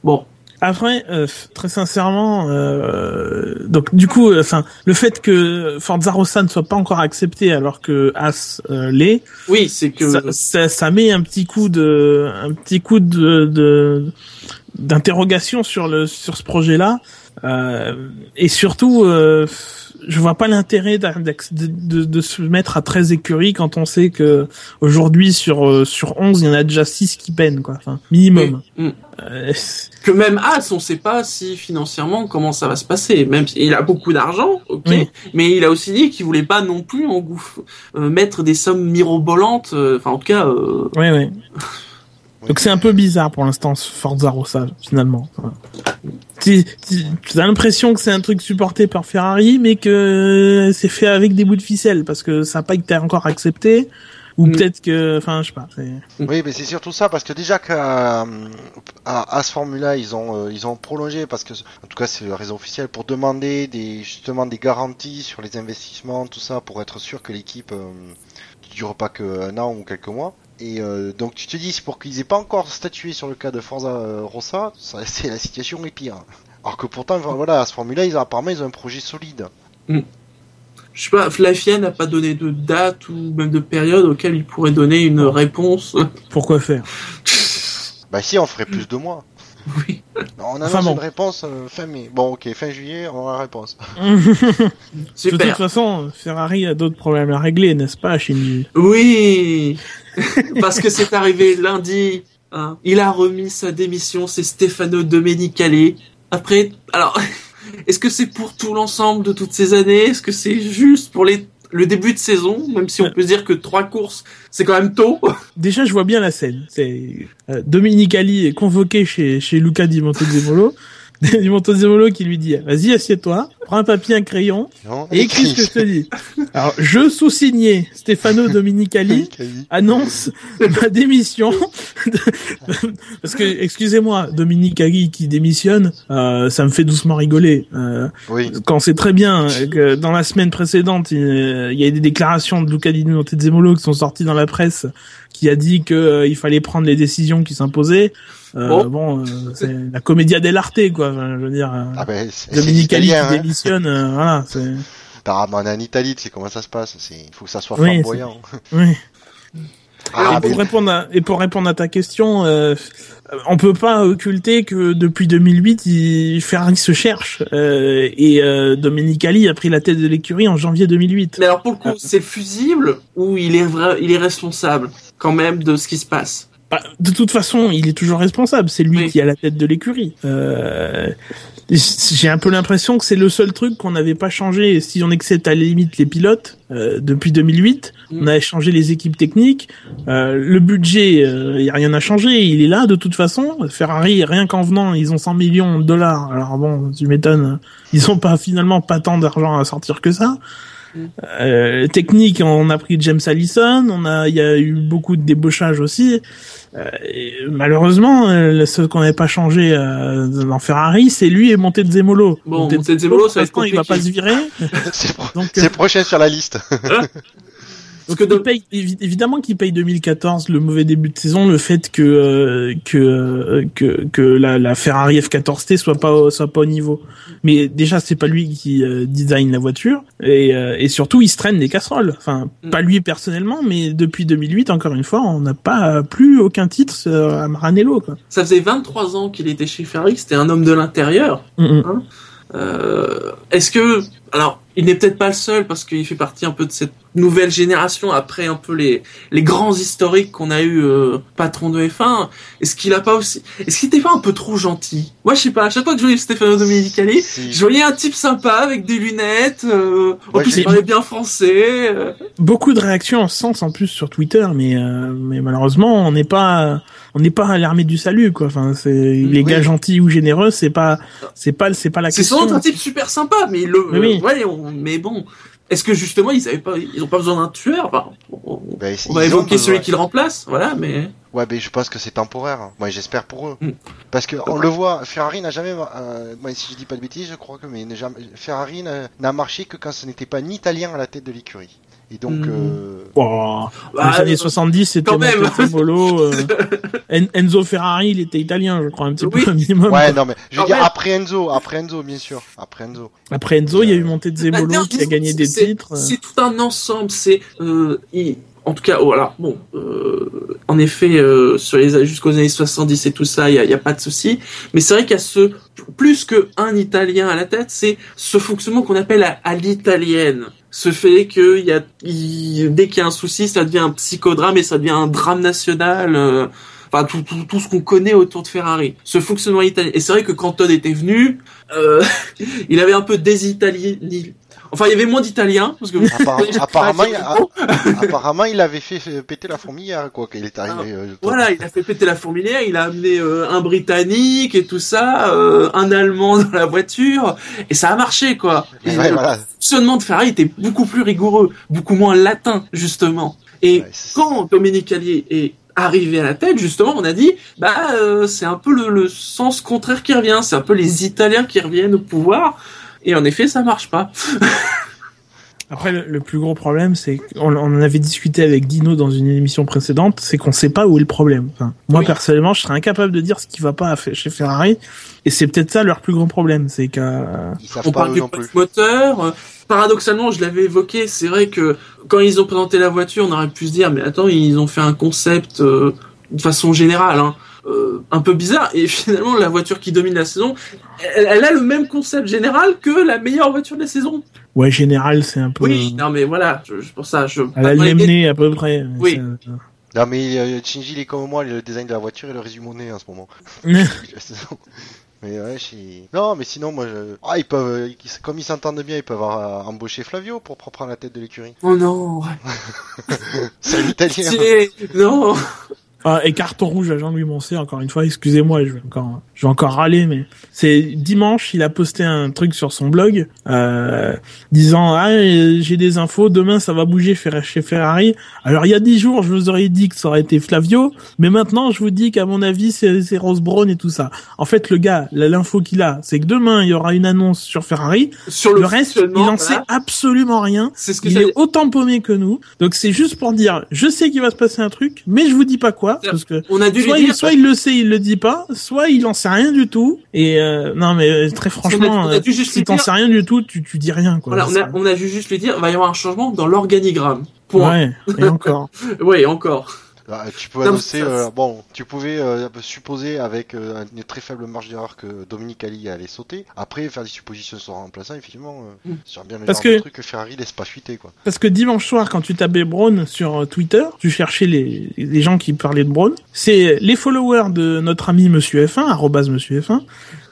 Bon, Après, euh, très sincèrement, euh, donc du coup, euh, enfin, le fait que Forza Rossa ne soit pas encore accepté alors que As euh, l'est, oui, c'est que... ça, ça, ça met un petit coup de, un petit coup de, de d'interrogation sur le sur ce projet-là, euh, et surtout, euh, je vois pas l'intérêt de, de, de se mettre à 13 écuries quand on sait que aujourd'hui sur euh, sur 11, il y en a déjà 6 qui peinent quoi, enfin minimum. Mm. Euh, que même As, on sait pas si financièrement comment ça va se passer. Même s'il a beaucoup d'argent, ok, Oui. mais il a aussi dit qu'il voulait pas non plus engouff- euh, mettre des sommes mirobolantes. euh, Enfin, en tout cas, euh, Ouais, ouais. Donc c'est un peu bizarre pour l'instant ce Forza Rossa finalement. Voilà. Tu as l'impression que c'est un truc supporté par Ferrari, mais que c'est fait avec des bouts de ficelle parce que ça n'a pas été encore accepté. Ou Mm. peut-être que, enfin, je sais pas. Oui, mais c'est surtout ça parce que déjà qu'à à, à ce formula ils ont euh, ils ont prolongé parce que en tout cas c'est la raison officielle pour demander des justement des garanties sur les investissements tout ça pour être sûr que l'équipe euh, ne dure pas que un an ou quelques mois. Et euh, donc tu te dis c'est pour qu'ils aient pas encore statué sur le cas de Forza euh, Rossa, ça, c'est la situation est pire. Alors que pourtant voilà à ce formula ils ont apparemment ils ont un projet solide. je sais pas, la FIA n'a pas donné de date ou même de période auquel il pourrait donner une réponse. Pourquoi faire? Bah si on ferait plus de mois. Oui. On a Enfin bon. une réponse euh, fin mai. Bon ok fin juillet on a la réponse. De toute façon, Ferrari a d'autres problèmes à régler, n'est-ce pas, Shinji Oui, parce que c'est arrivé lundi. hein. Il a remis sa démission, c'est Stefano Domenicali. Après, alors, est-ce que c'est pour tout l'ensemble de toutes ces années? Est-ce que c'est juste pour les le début de saison, même si on peut se dire que trois courses, c'est quand même tôt. Déjà, je vois bien la scène. C'est euh, Dominique Ali est convoqué chez chez Luca Di Montezemolo. Di Montezemolo qui lui dit "Vas-y, assieds-toi, prends un papier, un crayon Non et écris ce que je te dis." Alors, je sous-signé Stefano Dominicali annonce ma démission parce que excusez-moi Dominique Ali qui démissionne euh, ça me fait doucement rigoler euh, Oui. quand c'est très bien que dans la semaine précédente il, euh, il y a des déclarations de Luca Di Montezemolo qui sont sorties dans la presse qui a dit que euh, il fallait prendre les décisions qui s'imposaient euh, Bon. bon euh, c'est la commedia dell'arte quoi Enfin, je veux dire euh, Ah ben, c'est Dominique c'est Ali qui hein. démissionne euh, voilà on est en Italie, tu sais comment ça se passe. Il faut que ça soit Oui, flamboyant. oui Ah, et, pour mais- répondre à, et pour répondre à ta question, euh, on peut pas occulter que depuis 2008, il, Ferrari se cherche euh, et euh, Domenicali a pris la tête de l'écurie en janvier 2008. Mais alors pour le coup, c'est fusible ou il est vrai, il est responsable quand même de ce qui se passe? Bah, de toute façon, il est toujours responsable. C'est lui Oui. qui a la tête de l'écurie. Euh, j'ai un peu l'impression que c'est le seul truc qu'on n'avait pas changé. Si on accepte à la limite les pilotes euh, depuis 2008, Mm. on avait changé les équipes techniques. Euh, le budget, il y a rien à changer. Il est là de toute façon. Ferrari, rien qu'en venant, ils ont 100 millions de dollars. Alors bon, tu m'étonnes. Ils ont pas finalement pas tant d'argent à sortir que ça. Euh, technique, on a pris James Allison, on a, il y a eu beaucoup de débauchage aussi. Euh, et malheureusement, euh, ce qu'on n'avait pas changé euh, dans Ferrari, c'est lui et Montezemolo. Bon, Montezemolo, ça va être pour l'instant, il va pas se virer. C'est pro- Donc, c'est prochain sur la liste. Donc que de- paye, évidemment qu'il paye 2014 le mauvais début de saison, le fait que euh, que euh, que que la, la Ferrari F14T soit pas soit pas au niveau. Mais déjà c'est pas lui qui euh, design la voiture et euh, et surtout il se traîne des casseroles. Enfin Mm. pas lui personnellement, mais depuis 2008 encore une fois on n'a pas plus aucun titre euh, à Maranello quoi. Ça faisait 23 ans qu'il était chez Ferrari, c'était un homme de l'intérieur. Mm, mm. Euh, Est-ce que, alors, il n'est peut-être pas le seul parce qu'il fait partie un peu de cette nouvelle génération après un peu les les grands historiques qu'on a eu euh, patron de F1. Est-ce qu'il a pas aussi, est-ce qu'il était pas un peu trop gentil? Moi, je sais pas. À chaque fois que je voyais Stefano Domenicali, Si- je voyais un type sympa avec des lunettes. Euh, en Ouais, plus, il parlait bien français. euh. Beaucoup de réactions en ce sens en plus sur Twitter, mais euh, mais malheureusement on n'est pas on n'est pas à l'armée du salut quoi. Enfin c'est les Oui. gars gentils ou généreux, c'est pas c'est pas c'est pas la C'est sans question. doute un type super sympa, mais le, oui. ouais, on- mais bon. Est-ce que justement ils avaient pas, ils ont pas besoin d'un tueur? Enfin, on, Ben, on évoquer besoin. celui qui le remplace, voilà, mais. Ouais, mais je pense que c'est temporaire. hein. Moi, j'espère pour eux. Mm. Parce que on le voit, Ferrari n'a jamais, euh, moi, si je dis pas de bêtises, je crois que, mais jamais- Ferrari n'a marché que quand ce n'était pas un Italien à la tête de l'écurie. Et donc, Mm. euh, Oh, dans Bah, les années euh, 70, c'était même. Montezemolo, euh, En- Enzo Ferrari, il était italien, je crois un petit Oui. peu un minimum. ouais, non, mais je veux dire après Enzo, après Enzo, bien sûr, après Enzo. Après Enzo, il y a eu Bah, Montezemolo non, qui a gagné des titres. C'est tout un ensemble. C'est, euh, il- en tout cas, voilà. Bon, euh, en effet, euh, sur les jusqu'aux années 70 et tout ça, il y a, il y a pas de souci. Mais c'est vrai qu'il y a ce plus que un Italien à la tête, c'est ce fonctionnement qu'on appelle à, à l'italienne. Ce fait que y a, dès qu'il y a un souci, ça devient un psychodrame et ça devient un drame national. euh, Enfin, tout, tout, tout ce qu'on connaît autour de Ferrari. Ce fonctionnement italien. Et c'est vrai que quand Todd était venu, euh, il avait un peu désitalié. Enfin, il y avait moins d'Italiens, parce que apparemment, il, a- apparemment, il avait fait fait péter la fourmilière, quoi, quand il est arrivé. euh, Voilà, il a fait péter la fourmilière, il a amené euh, un Britannique et tout ça, euh, un Allemand dans la voiture, et ça a marché, quoi. Et Ouais, le fonctionnement de Ferrari était beaucoup plus rigoureux, beaucoup moins latin, justement. Et Ouais, quand Dominique Allier est arrivé à la tête, justement, on a dit, bah, euh, c'est un peu le, le sens contraire qui revient, c'est un peu les Italiens qui reviennent au pouvoir, et en effet, ça marche pas. Après, le, le plus gros problème, c'est qu'on on en avait discuté avec Dino dans une émission précédente, c'est qu'on sait pas où est le problème. Enfin, moi, Oui. personnellement, je serais incapable de dire ce qui va pas chez Ferrari, et c'est peut-être ça leur plus grand problème, c'est que Ils savent On pas parle du moteur. Paradoxalement, je l'avais évoqué, c'est vrai que quand ils ont présenté la voiture, on aurait pu se dire, mais attends, ils ont fait un concept euh, de façon générale, hein, euh, un peu bizarre. Et finalement, la voiture qui domine la saison, elle, elle a le même concept général que la meilleure voiture de la saison. ouais, général, c'est un peu Oui, non mais voilà, je, je- pour ça, je. la Lemney à peu près. Oui. C'est- Non, mais euh, Shinji, il est comme moi, le design de la voiture et le résume au nez en ce moment. mais ouais, je- Non, mais sinon, moi, je... ah, ils peuvent, euh, ils- comme ils s'entendent bien, ils peuvent euh, embaucher Flavio pour prendre la tête de l'écurie. Oh non, C'est un italien. c'est- non. Ah, et carton rouge à Jean-Louis Moncé, encore une fois, excusez-moi, je vais encore, je vais encore râler, mais c'est dimanche, il a posté un truc sur son blog, euh, disant, ah, j'ai des infos, demain ça va bouger chez Ferrari. Alors il y a dix jours, je vous aurais dit que ça aurait été Flavio, mais maintenant je vous dis qu'à mon avis c'est, Ross Brown et tout ça. En fait, le gars, l'info qu'il a, c'est que demain il y aura une annonce sur Ferrari. Sur Le, le, reste, il fonctionnement, en sait absolument rien. c'est ce que Il est autant paumé que nous. Donc c'est juste pour dire, je sais qu'il va se passer un truc, mais je vous dis pas quoi, parce que On a dû soit il, dire. soit il le sait, il le dit pas, soit il en sait rien du tout. Et euh, non, mais euh, très franchement, on a euh, dû juste si t'en sais rien du tout, tu, tu dis rien, quoi. Voilà, on a, on a dû juste lui dire, il va y avoir un changement dans l'organigramme. Point. Ouais, et encore. Ouais, encore. Ah, tu peux Non, annoncer, euh, bon, tu pouvais euh, supposer avec euh, une très faible marge d'erreur que Dominique Ali allait sauter. Après, faire des suppositions sur un remplaçant, effectivement, euh, Mm. c'est bien le Parce genre de que- truc que Ferrari laisse pas fuiter, quoi. Parce que dimanche soir, quand tu tapais Braun sur euh, Twitter, tu cherchais les, les gens qui parlaient de Braun. C'est les followers de notre ami Monsieur F1, arrobase Monsieur F1,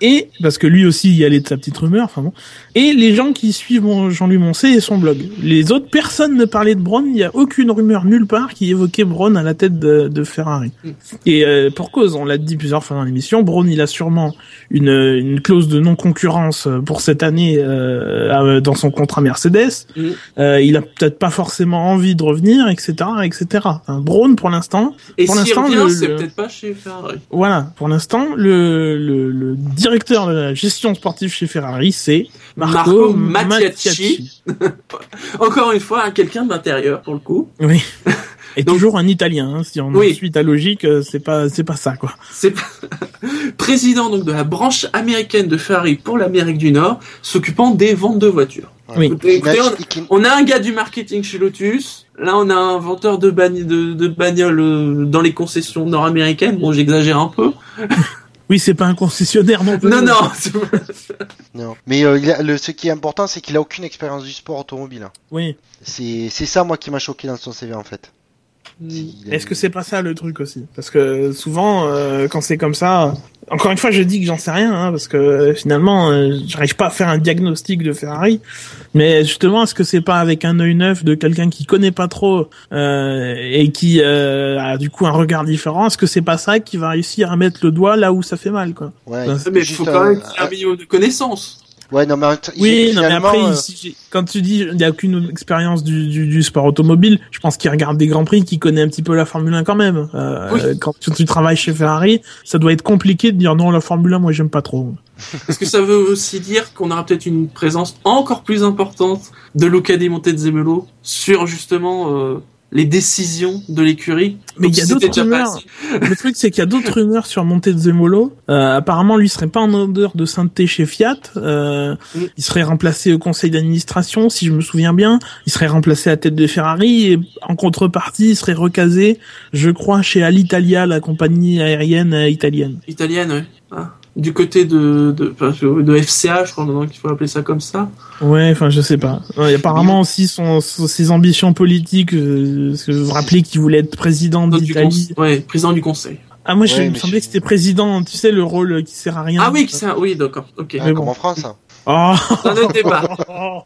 et parce que lui aussi y allait de sa petite rumeur, enfin bon, et les gens qui suivent Jean-Louis Moncey et son blog. Les autres, personne ne parlait de Braun, il n'y a aucune rumeur nulle part qui évoquait Braun à la tête de, de Ferrari. Mm. Et euh, pour cause, on l'a dit plusieurs fois dans l'émission, Braun il a sûrement une, une clause de non-concurrence pour cette année euh, dans son contrat Mercedes. Mm. Euh, il a peut-être pas forcément envie de revenir, etc., etc. Enfin, Braun pour l'instant, Et Pour s'il l'instant, c'est le- peut-être pas chez Ferrari. voilà, pour l'instant, le, le, le directeur de la gestion sportive chez Ferrari, c'est Marco Marco, Mattiacci. Encore une fois, hein, quelqu'un d'intérieur pour le coup. Oui. Et Donc- toujours un Italien, hein, si on Oui. suit ta logique, euh, c'est pas c'est pas ça quoi. C'est président donc de la branche américaine de Ferrari pour l'Amérique du Nord, s'occupant des ventes de voitures. Oui. Écoutez, écoutez, Qui- on- a un gars du marketing chez Lotus. Là, on a un vendeur de, bagn- de, de bagnoles euh, dans les concessions nord-américaines. Bon, j'exagère un peu. Oui, c'est pas un concessionnaire non plus. Non, non. c'est- Non. Mais euh, il a- le, ce qui est important, c'est qu'il a aucune expérience du sport automobile. hein. Oui. C'est c'est ça, moi, qui m'a choqué dans son CV, en fait. A- Est-ce que c'est pas ça le truc aussi? Parce que souvent, euh, quand c'est comme ça, encore une fois, je dis que j'en sais rien, hein, parce que euh, finalement, euh, j'arrive pas à faire un diagnostic de Ferrari. Mais justement, est-ce que c'est pas avec un œil neuf de quelqu'un qui connaît pas trop euh, et qui euh, a du coup un regard différent Est-ce que c'est pas ça qui va réussir à mettre le doigt là où ça fait mal, quoi? Ouais, Mais Mais il faut un- quand même qu'il y ait un- un minimum de connaissances. Ouais, non, mais Oui, non, mais après, euh, quand tu dis il n'y a aucune expérience du, du, du sport automobile, je pense qu'il regarde des grands prix, qu'il connaît un petit peu la Formule 1 quand même. Euh, Oui. Quand tu, tu travailles chez Ferrari, ça doit être compliqué de dire non, la Formule 1, moi j'aime pas trop. Est-ce que ça veut aussi dire qu'on aura peut-être une présence encore plus importante de Luca Di Montezemolo sur justement euh, les décisions de l'écurie Mais il y a d'autres rumeurs. Le truc, c'est qu'il y a d'autres rumeurs sur Montezemolo. Euh, apparemment, lui serait pas en odeur de sainteté chez Fiat. Euh, Mm. Il serait remplacé au conseil d'administration, si je me souviens bien. Il serait remplacé à tête de Ferrari et en contrepartie, il serait recasé, je crois, chez Alitalia, la compagnie aérienne euh, italienne. Italienne, ouais. Ah. Du côté de, de, enfin, de FCA, je crois maintenant qu'il faut appeler ça comme ça. Ouais, enfin, je sais pas. Ouais, apparemment aussi son, son- ses ambitions politiques. Euh, parce que vous vous rappelez qu'il voulait être président d'Italie. ouais, président du conseil. Ah, moi, je, il me semblait je- que c'était président. Tu sais, le rôle qui sert à rien. Ah oui, que ça, oui, d'accord, ok. ah, comme bon. en France. hein. Oh. Ça n'était pas.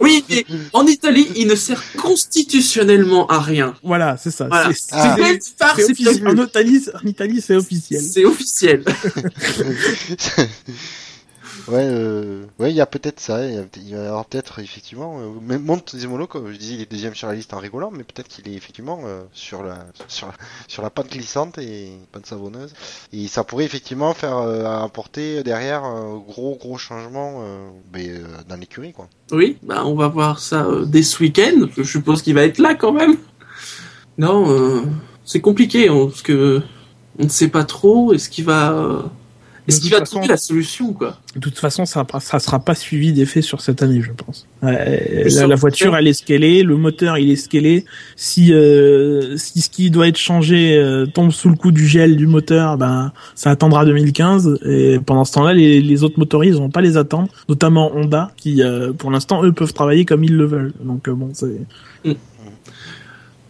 Oui, mais en Italie, il ne sert constitutionnellement à rien. Voilà, c'est ça. Voilà. C'est- Ah. c'est- Quelque part, c'est c'est officiel. En Italie, en Italie, c'est officiel. C'est officiel. ouais, euh, ouais, il y a peut-être ça. Il va y avoir peut-être effectivement. Euh, même Montezemolo, comme je disais, il est deuxième sur la liste en rigolant, mais peut-être qu'il est effectivement euh, sur la sur la sur la pente glissante et pente savonneuse. Et ça pourrait effectivement faire euh, apporter derrière un gros gros changement euh, mais, euh, dans l'écurie, quoi. Oui, bah on va voir ça euh, dès ce week-end. Je suppose qu'il va être là quand même. Non, euh, c'est compliqué hein, parce que on ne sait pas trop. Est-ce qu'il va, euh, est-ce qu'il va façon- trouver la solution quoi? De toute façon, ça, ça sera pas suivi d'effet sur cette année, je pense. La, voiture, elle est scalée, le moteur, il est scalé. Si, euh, si ce qui doit être changé euh, tombe sous le coup du gel du moteur, ben ça attendra 2015. Et pendant ce temps-là, les, les autres motoristes vont pas les attendre, notamment Honda, qui, euh, pour l'instant, eux peuvent travailler comme ils le veulent. Donc euh, bon, c'est.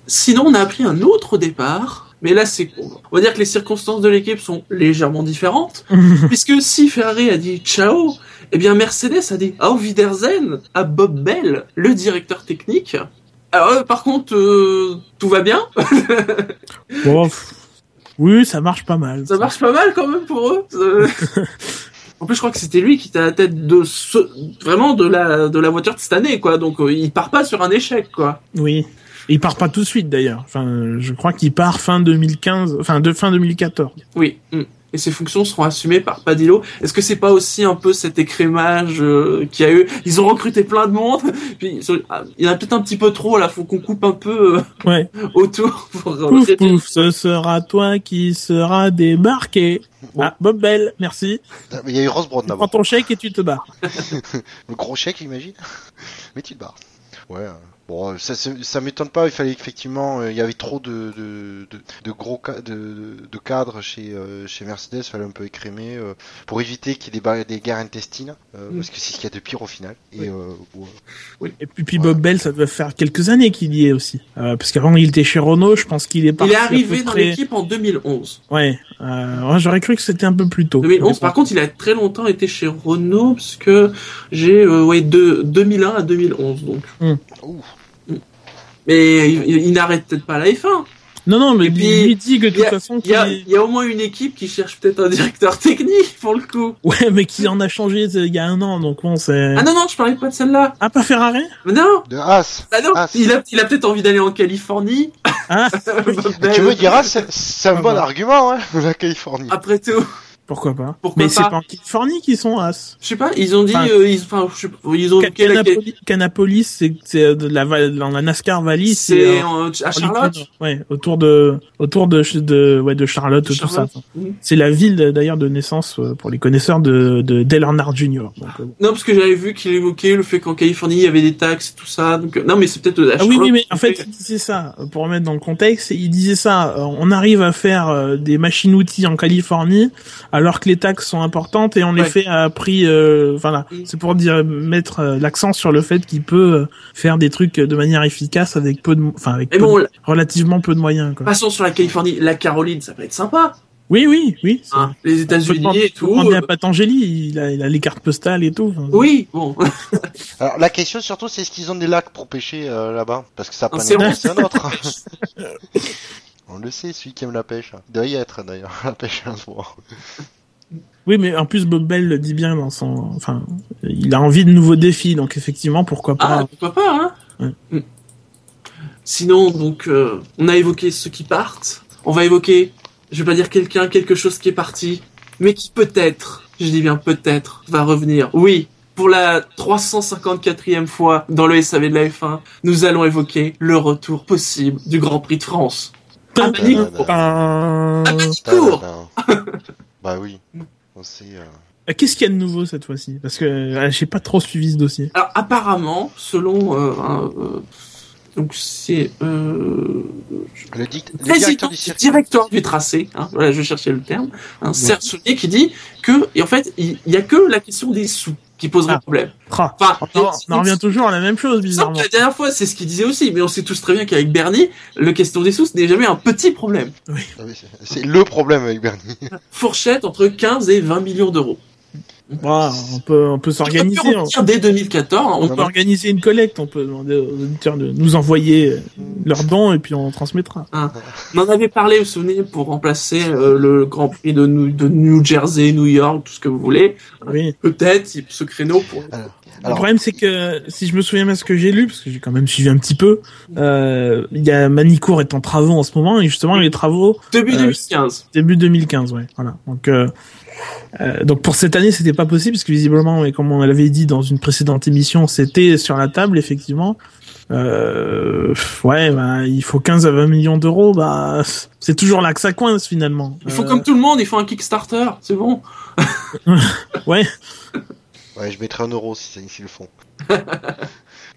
Sinon, on a appris un autre départ. Mais là, c'est, on va dire que les circonstances de l'équipe sont légèrement différentes. Puisque si Ferrari a dit ciao, eh bien Mercedes a dit au Wiedersehen à Bob Bell, le directeur technique. Alors, euh, par contre, euh, tout va bien? Oui, ça marche pas mal. Ça marche pas mal quand même pour eux. En plus, je crois que c'était lui qui était à la tête de ce, vraiment de la, de la voiture de cette année, quoi. Donc, euh, il part pas sur un échec, quoi. Oui. Et il part pas tout de suite d'ailleurs. Enfin, je crois qu'il part fin 2015, enfin de fin 2014. Oui. mm. Et ses fonctions seront assumées par Padillo. Est-ce que c'est pas aussi un peu cet écrémage euh, qu'il y a eu? Ils ont recruté plein de monde. Puis ah, il y en a peut-être un petit peu trop là. Faut qu'on coupe un peu euh, Ouais. autour pour euh, Pouf ce sera toi qui sera débarqué. Ah, Bob Bell, merci. Il y a eu Ross Brown Tu prends d'abord. ton chèque et tu te barres. Le gros chèque, imagine. Mais tu te barres. Ouais. Euh, Bon, ça, ça, ça m'étonne pas. Il fallait effectivement, euh, il y avait trop de, de, de, de gros ca- de, de cadres chez euh, chez Mercedes. Il fallait un peu écrémer euh, pour éviter qu'il y ait des, des guerres intestines, euh, Mm. parce que c'est ce qu'il y a de pire au final. Et Oui. euh, bon, Et puis, puis Bob Bell, ça doit faire quelques années qu'il y est aussi. Euh, parce qu'avant, il était chez Renault, je pense qu'il est parti. Il est arrivé dans près- l'équipe en 2011. Ouais, euh, ouais, j'aurais cru que c'était un peu plus tôt. 2011. Par contre, il a très longtemps été chez Renault parce que j'ai euh, ouais de 2001 à 2011 donc. ouh. Mais il, il- il n'arrête peut-être pas la F1. Non, non, mais puis, lui dit que de Il y toute a, façon, il y, a, il y a au moins une équipe qui cherche peut-être un directeur technique pour le coup. ouais, mais qui en a changé il y a un an, donc bon, c'est. Ah non non, je parlais pas de celle-là. Ah, pas Ferrari? Non, De As. ah non, il a, il a peut-être envie d'aller en Californie. Ah, tu me diras, c'est c'est un Ah bon bah. argument, hein, la Californie. Après tout, pourquoi pas Pourquoi Mais c'est pas en Californie qu'ils sont As. je sais pas, ils ont dit, Enfin, euh, ils, enfin, je sais pas, ils ont Ca- évoqué la Canapolis, Canapolis, c'est c'est de la dans la NASCAR Valley, c'est euh, à Charlotte. Ouais, autour de autour de de ouais de Charlotte, tout Charlotte. ça. Mhm. C'est la ville d'ailleurs de naissance euh, pour les connaisseurs de de Dale Earnhardt Jr. Donc, euh, Non, parce que j'avais vu qu'il évoquait le fait qu'en Californie il y avait des taxes tout ça. Donc, euh, non, mais c'est peut-être Ah oui, Charlotte oui, mais qu'ils en fait, il disait ça, pour remettre dans le contexte, il disait ça, euh, on arrive à faire euh, des machines-outils en Californie, alors que les taxes sont importantes et on Ouais. fait à prix, euh, voilà. Mm. C'est pour dire, mettre euh, l'accent sur le fait qu'il peut euh, faire des trucs de manière efficace avec peu de, enfin, avec Mais peu bon, de- relativement peu de moyens, quoi. passons sur la Californie, la Caroline, ça peut être sympa. Oui, oui, oui. Hein. Les on États-Unis et on tout. demander à euh, Patangeli, il a, il a les cartes postales et tout. enfin, Oui, bon. Alors la question surtout, c'est est-ce qu'ils ont des lacs pour pêcher euh, là-bas Parce que ça peut Ah, en vrai. c'est un autre. On le sait, celui qui aime la pêche. Il doit y être d'ailleurs, la pêche un soir. Oui, mais en plus, Bob Bell le dit bien dans son, enfin, il a envie de nouveaux défis, donc effectivement, pourquoi pas? Ah, pourquoi pas, hein? Ouais. Mm. Sinon, donc, euh, on a évoqué ceux qui partent. On va évoquer, je vais pas dire quelqu'un, quelque chose qui est parti, mais qui peut-être, je dis bien peut-être, va revenir. Oui, pour la 354e fois dans le SAV de la F1, nous allons évoquer le retour possible du Grand Prix de France. Ah, bah, Ah, bah, bah oui, on sait. euh, Qu'est-ce qu'il y a de nouveau cette fois-ci? Parce que euh, j'ai pas trop suivi ce dossier. Alors apparemment, selon euh, un, euh, donc c'est euh, Le, dict- le président directeur du directeur du tracé, hein, voilà, je cherchais le terme, un Serge Saunier qui dit que, et en fait, il il y a que la question des sous qui poserait Ah. problème. Ah, Enfin, on, en- on en revient toujours à la même chose, Non, bizarrement. la dernière fois, c'est ce qu'il disait aussi, mais on sait tous très bien qu'avec Bernie, le question des sous, ce n'est jamais un petit problème. Ah oui, c'est- C'est le problème avec Bernie. Fourchette entre 15 et 20 millions d'euros. On peut, on peut s'organiser. On peut On, dès 2014. on On peut organiser une collecte. On peut demander aux auditeurs de nous envoyer euh, leurs dons et puis on transmettra. On en avait parlé, vous vous souvenez, pour remplacer euh, le Grand Prix de New, de New Jersey, New York, tout ce que vous voulez. Oui. Peut-être ce créneau pour... le Alors- problème, c'est que si je me souviens bien ce que j'ai lu, parce que j'ai quand même suivi un petit peu, euh, il y a Manicourt est en travaux en ce moment et justement les travaux Début Euh, 2015. début 2015, ouais. Voilà. Donc, euh, euh, donc pour cette année, c'était pas possible parce que visiblement, et comme on l'avait dit dans une précédente émission, c'était sur la table effectivement. Euh, ouais, bah, il faut 15 à 20 millions d'euros. Bah, c'est toujours là que ça coince finalement. Il faut Euh, comme tout le monde, il faut un Kickstarter, c'est bon. Ouais. Ouais, je mettrai un euro si s'ils le font.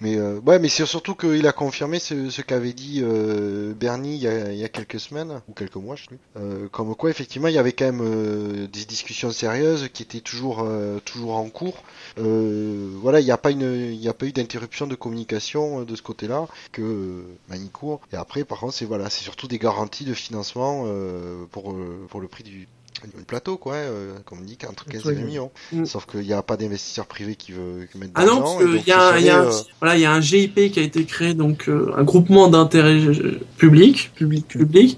mais euh, ouais, mais c'est surtout qu'il a confirmé ce, ce qu'avait dit euh, Bernie il y, a, il y a quelques semaines ou quelques mois, je sais plus. Euh, comme quoi, effectivement, il y avait quand même euh, des discussions sérieuses qui étaient toujours euh, toujours en cours. Voilà, il n'y a pas une, il y a pas eu d'interruption de communication de ce côté-là que Manicourt. Et après, par contre, c'est voilà, c'est surtout des garanties de financement pour pour le prix du du plateau, quoi, euh, comme on dit, entre 15 et 20 millions. Mm. Sauf qu'il n'y a pas d'investisseur privé qui veut qui mette Ah non, parce qu'il y, a, il y, a un- euh, voilà, il y a un GIP qui a été créé, donc euh, un groupement d'intérêt euh, public, Public. public,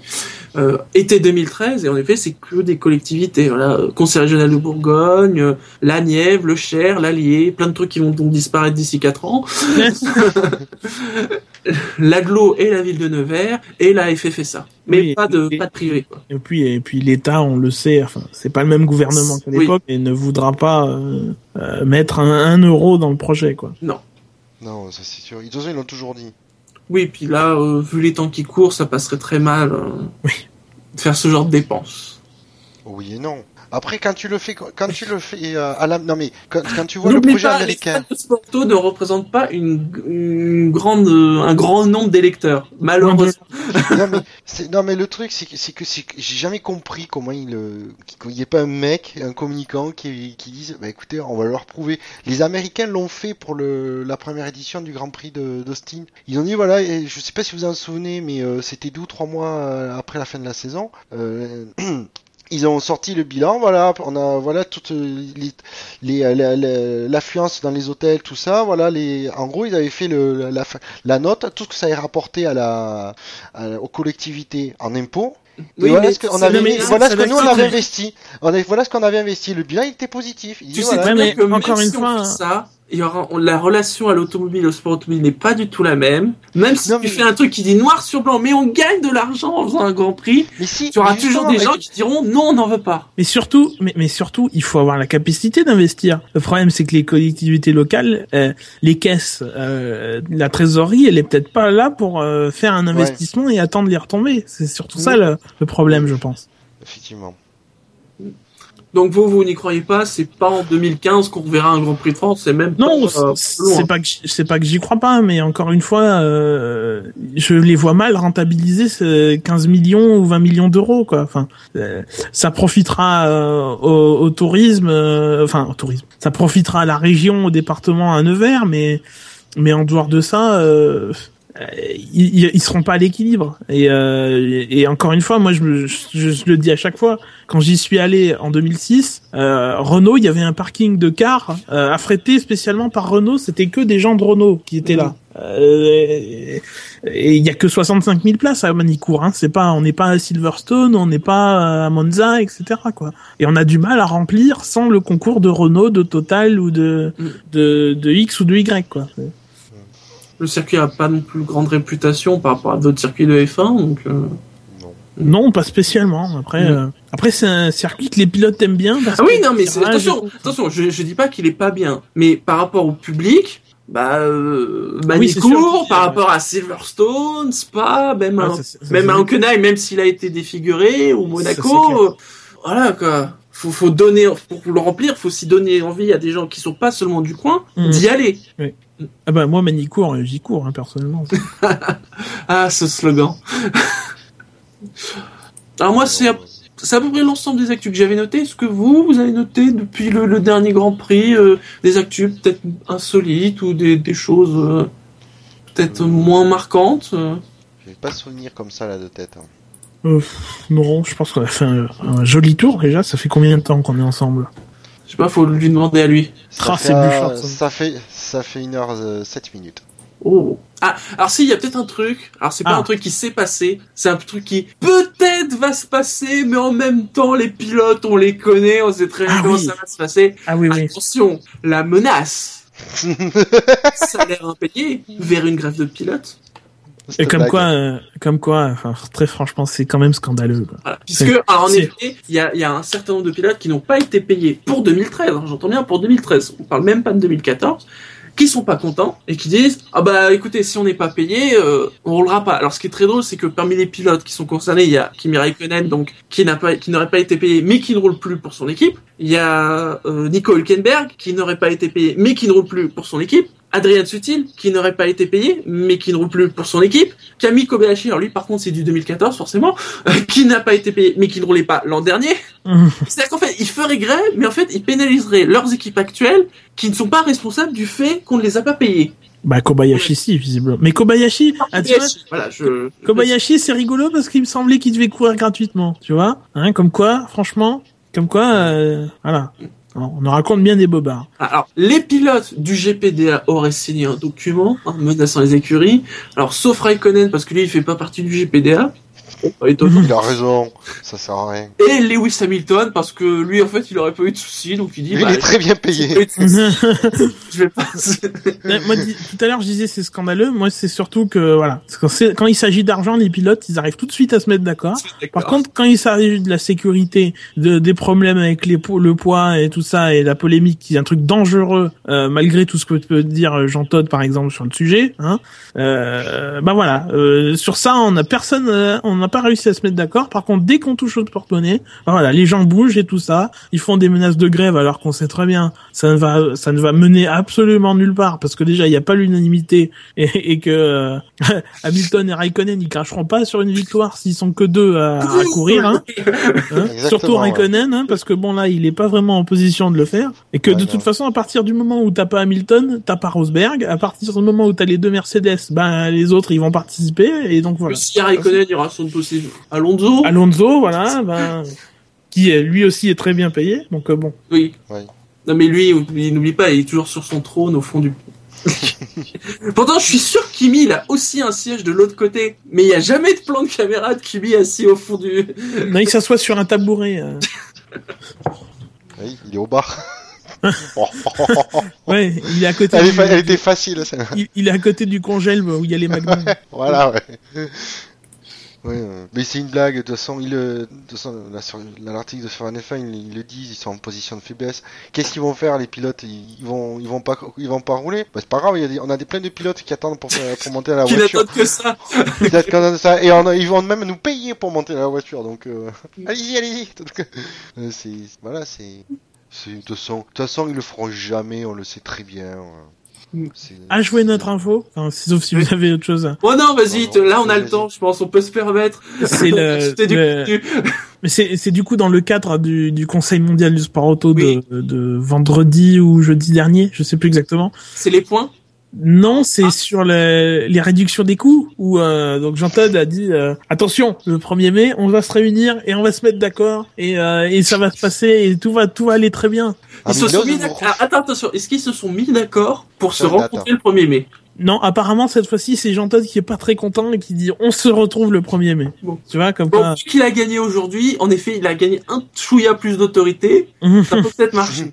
euh, été 2013, et en effet, c'est que des collectivités, voilà, euh, Conseil régional de Bourgogne, euh, la Nièvre, le Cher, l'Allier, plein de trucs qui vont donc disparaître d'ici 4 ans, l'aglo et la ville de Nevers, et la FFSA. Mais Oui, pas de, et- pas de privé, quoi. Et puis, et puis l'État, on le sait, enfin, c'est pas le même gouvernement qu'à Oui. l'époque et ne voudra pas euh, euh, mettre un, un euro dans le projet, quoi. Non, ça c'est sûr. De toute façon, ils l'ont toujours dit. Oui, puis là, euh, vu les temps qui courent, ça passerait très mal euh, Oui. de faire ce genre de dépenses. Oui et non. Après, quand tu le fais, quand tu le fais euh, à la, non mais quand, quand tu vois le projet pas, américain. les Sporto ne représentent pas une, une grande, un grand nombre d'électeurs, malheureusement. non mais non mais le truc c'est que c'est que, j'ai jamais compris comment il euh, qu'il n'y ait pas un mec un communicant qui qui dise bah écoutez on va leur prouver les américains l'ont fait pour le la première édition du Grand Prix d'Austin ils ont dit voilà je sais pas si vous en souvenez mais euh, c'était deux ou trois mois euh, après la fin de la saison euh, Ils ont sorti le bilan, voilà, on a voilà toute euh, l'affluence dans les hôtels, tout ça, voilà, les, en gros ils avaient fait le, la, la note, tout ce que ça avait rapporté à la, à- aux collectivités en impôts, et Oui, voilà mais ce qu'on c'est- avait non, mais mis- ça- voilà ça ce que nous on avait investi. On avait, voilà ce qu'on avait investi. Le bilan il était positif. Il dit, Tu sais voilà. très Ouais, bien mais que même encore une si on fois, fait ça, il y aura, on- la relation à l'automobile, au sport automobile n'est pas du tout la même. Même si Non, tu mais- fais un truc qui dit noir sur blanc, mais on gagne de l'argent en faisant un grand prix, Mais si, tu auras mais toujours des gens qui diront non, on n'en veut pas. Mais surtout, mais, mais surtout, il faut avoir la capacité d'investir. Le problème, c'est que les collectivités locales, euh, les caisses, euh, la trésorerie, elle est peut-être pas là pour euh, faire un investissement et attendre les retombées. C'est surtout ça le, le problème, je pense. Effectivement. Donc vous, vous n'y croyez pas, c'est pas en 2015 qu'on reverra un Grand Prix de France, c'est même Non, pas, euh, c'est pas que c'est pas que j'y crois pas, mais encore une fois, euh, je les vois mal rentabiliser ce 15 millions ou 20 millions d'euros, quoi. Enfin, euh, ça profitera euh, au, au tourisme, euh, enfin au tourisme. Ça profitera à la région, au département, à Nevers, mais mais en dehors de ça. Euh, ils, ils- ils seront pas à l'équilibre. Et, euh, et, encore une fois moi je, me- je, je le dis à chaque fois quand j'y suis allé en 2006 euh, Renault il y avait un parking de cars euh, affrété spécialement par Renault. C'était que des gens de Renault qui étaient là. Euh, et et il y a que 65 000 places à Manicourt hein. C'est pas on n'est pas à Silverstone on n'est pas à Monza etc quoi. Et on a du mal à remplir sans le concours de Renault de Total ou de Mm. de, de X ou de Y quoi Le circuit a pas non plus grande réputation par rapport à d'autres circuits de F1, donc euh, Non. Pas spécialement. Après, euh, après c'est un circuit que les pilotes aiment bien. Parce Ah oui, que non, mais attention, attention, je, je dis pas qu'il est pas bien, mais par rapport au public, bah, euh, Ah oui, qu'il- par euh, rapport à Silverstone, Spa, même à, ça, ça, ça, même ça, à même s'il a été défiguré, ou Monaco, euh, voilà, quoi. Faut, faut donner, pour le remplir, faut aussi donner envie à des gens qui sont pas seulement du coin, Mm. d'y aller. Ah bah moi, Manicourt, euh, j'y cours hein, personnellement. Ah, ce slogan. Alors moi, c'est à, peu près l'ensemble des actus que j'avais noté. Est-ce que vous, vous avez noté depuis le, le dernier Grand Prix euh, des actus peut-être insolites ou des, des choses euh, peut-être moins marquantes euh J'ai pas souvenir comme ça là de tête. hein. Euh, non, je pense qu'on a fait un, un joli tour déjà. Ça fait combien de temps qu'on est ensemble? Je sais pas, faut lui demander à lui. Ça, Ah, fait, ça. ça fait ça fait une heure euh, sept minutes. Oh. Ah, alors si, il y a peut-être un truc. Alors c'est pas Ah. un truc qui s'est passé, c'est un truc qui peut-être va se passer, mais en même temps, les pilotes, on les connaît, on sait très bien Ah comment oui. ça va se passer. Ah oui, oui. Attention, la menace. salaire impayé vers une grève de pilotes. Et comme blague. quoi, euh, comme quoi, enfin, très franchement, c'est quand même scandaleux. quoi. Voilà. Puisque, alors, en effet, il y a, il y a un certain nombre de pilotes qui n'ont pas été payés pour 2013. hein, J'entends bien pour 2013. On parle même pas de 2014 qui sont pas contents et qui disent ah bah écoutez si on n'est pas payé euh, on roulera pas alors ce qui est très drôle c'est que parmi les pilotes qui sont concernés il y a Kimi Raikkonen donc qui n'a pas qui n'aurait pas été payé mais qui ne roule plus pour son équipe il y a euh, Nico Hülkenberg qui n'aurait pas été payé mais qui ne roule plus pour son équipe Adrian Sutil qui n'aurait pas été payé mais qui ne roule plus pour son équipe Camille Kobayashi alors lui par contre c'est du 2014 forcément euh, qui n'a pas été payé mais qui ne roulait pas l'an dernier c'est-à-dire qu'en fait, ils feraient grève, mais en fait, ils pénaliseraient leurs équipes actuelles qui ne sont pas responsables du fait qu'on ne les a pas payés. Bah Kobayashi si visiblement. Mais Kobayashi, ah, tu vois, voilà, je... Kobayashi c'est rigolo parce qu'il me semblait qu'il devait courir gratuitement, tu vois Hein, comme quoi, franchement, comme quoi, euh, voilà. On nous raconte bien des bobards. Alors, les pilotes du GPDA auraient signé un document hein, menaçant les écuries. Alors, sauf Raikkonen, parce que lui, il fait pas partie du GPDA. Il a raison, ça sert à rien. Et Lewis Hamilton, parce que lui, en fait, il aurait pas eu de soucis, donc il dit, Lui, bah, il est très bien payé. je vais pas... Moi, tout à l'heure, je disais c'est scandaleux. Moi, c'est surtout que voilà, quand, quand il s'agit d'argent, les pilotes, ils arrivent tout de suite à se mettre d'accord. Par contre, quand il s'agit de la sécurité, de, des problèmes avec les, po- le poids et tout ça, et la polémique, qui est un truc dangereux, euh, malgré tout ce que peut dire Jean Todt, par exemple, sur le sujet, hein, euh, bah voilà, euh, sur ça, on a personne, euh, on n'a pas réussi à se mettre d'accord. Par contre, dès qu'on touche au porte-monnaie, ben voilà, les gens bougent et tout ça. Ils font des menaces de grève alors qu'on sait très bien ça ne va ça ne va mener absolument nulle part parce que déjà il n'y a pas l'unanimité et, et, que euh, Hamilton et Raikkonen ils cracheront pas sur une victoire s'ils sont que deux à, à courir. Hein. Hein Surtout Raikkonen hein, parce que bon là il est pas vraiment en position de le faire et que de toute façon à partir du moment où t'as pas Hamilton, t'as pas Rosberg. À partir du moment où t'as les deux Mercedes, ben les autres ils vont participer et donc voilà. Si Raikkonen il aura son possible. Alonso. Alonso voilà ben qui lui aussi est très bien payé donc euh, bon. Oui. Non mais lui, n'oublie pas, il est toujours sur son trône au fond du Pourtant, je suis sûr que Kimi, il a aussi un siège de l'autre côté. Mais il n'y a jamais de plan de caméra de Kimi assis au fond du... Non, il s'assoit sur un tabouret. Euh. oui, il est au bar. ouais, il est à côté. Elle, elle était facile. Il, il, est à côté du congèle où il y a les magnums. voilà, ouais. Ouais, mais c'est une blague. De toute façon, il, de toute façon, dans l'article de sur F1, ils, le disent, ils sont en position de faiblesse. Qu'est-ce qu'ils vont faire les pilotes? Ils, vont, ils vont pas, ils vont pas rouler? Bah, c'est pas grave. Il y a on a des plein de pilotes qui attendent pour, pour monter à la voiture. Qui n'attendent que ça. Ils attendent ça. Et on, ils vont même nous payer pour monter à la voiture. Donc, euh, allez-y, allez-y. Euh, c'est, voilà, c'est, c'est de toute façon, de toute façon, ils le feront jamais. On le sait très bien. À jouer notre info, sauf si vous avez autre chose. Oh non, vas-y, là on a le temps, je pense, on peut se permettre. C'est le, mais c'est du coup dans le cadre du, du Conseil mondial du sport auto de, de vendredi ou jeudi dernier, je sais plus exactement. C'est les points. Non, c'est ah. sur les, les, réductions des coûts où euh, donc Jean Todt a dit euh, attention, le 1er mai, on va se réunir et on va se mettre d'accord et, euh, et ça va se passer et tout va tout va aller très bien. Ils se sont mis ah, attends, attention, est-ce qu'ils se sont mis d'accord pour se rencontrer le 1er mai? Non, apparemment cette fois-ci c'est Jean Todt qui est pas très content et qui dit on se retrouve le 1er mai. Bon. Tu vois comme bon, qu'il a gagné aujourd'hui, en effet, il a gagné un chouïa plus d'autorité. ça peut peut-être marcher.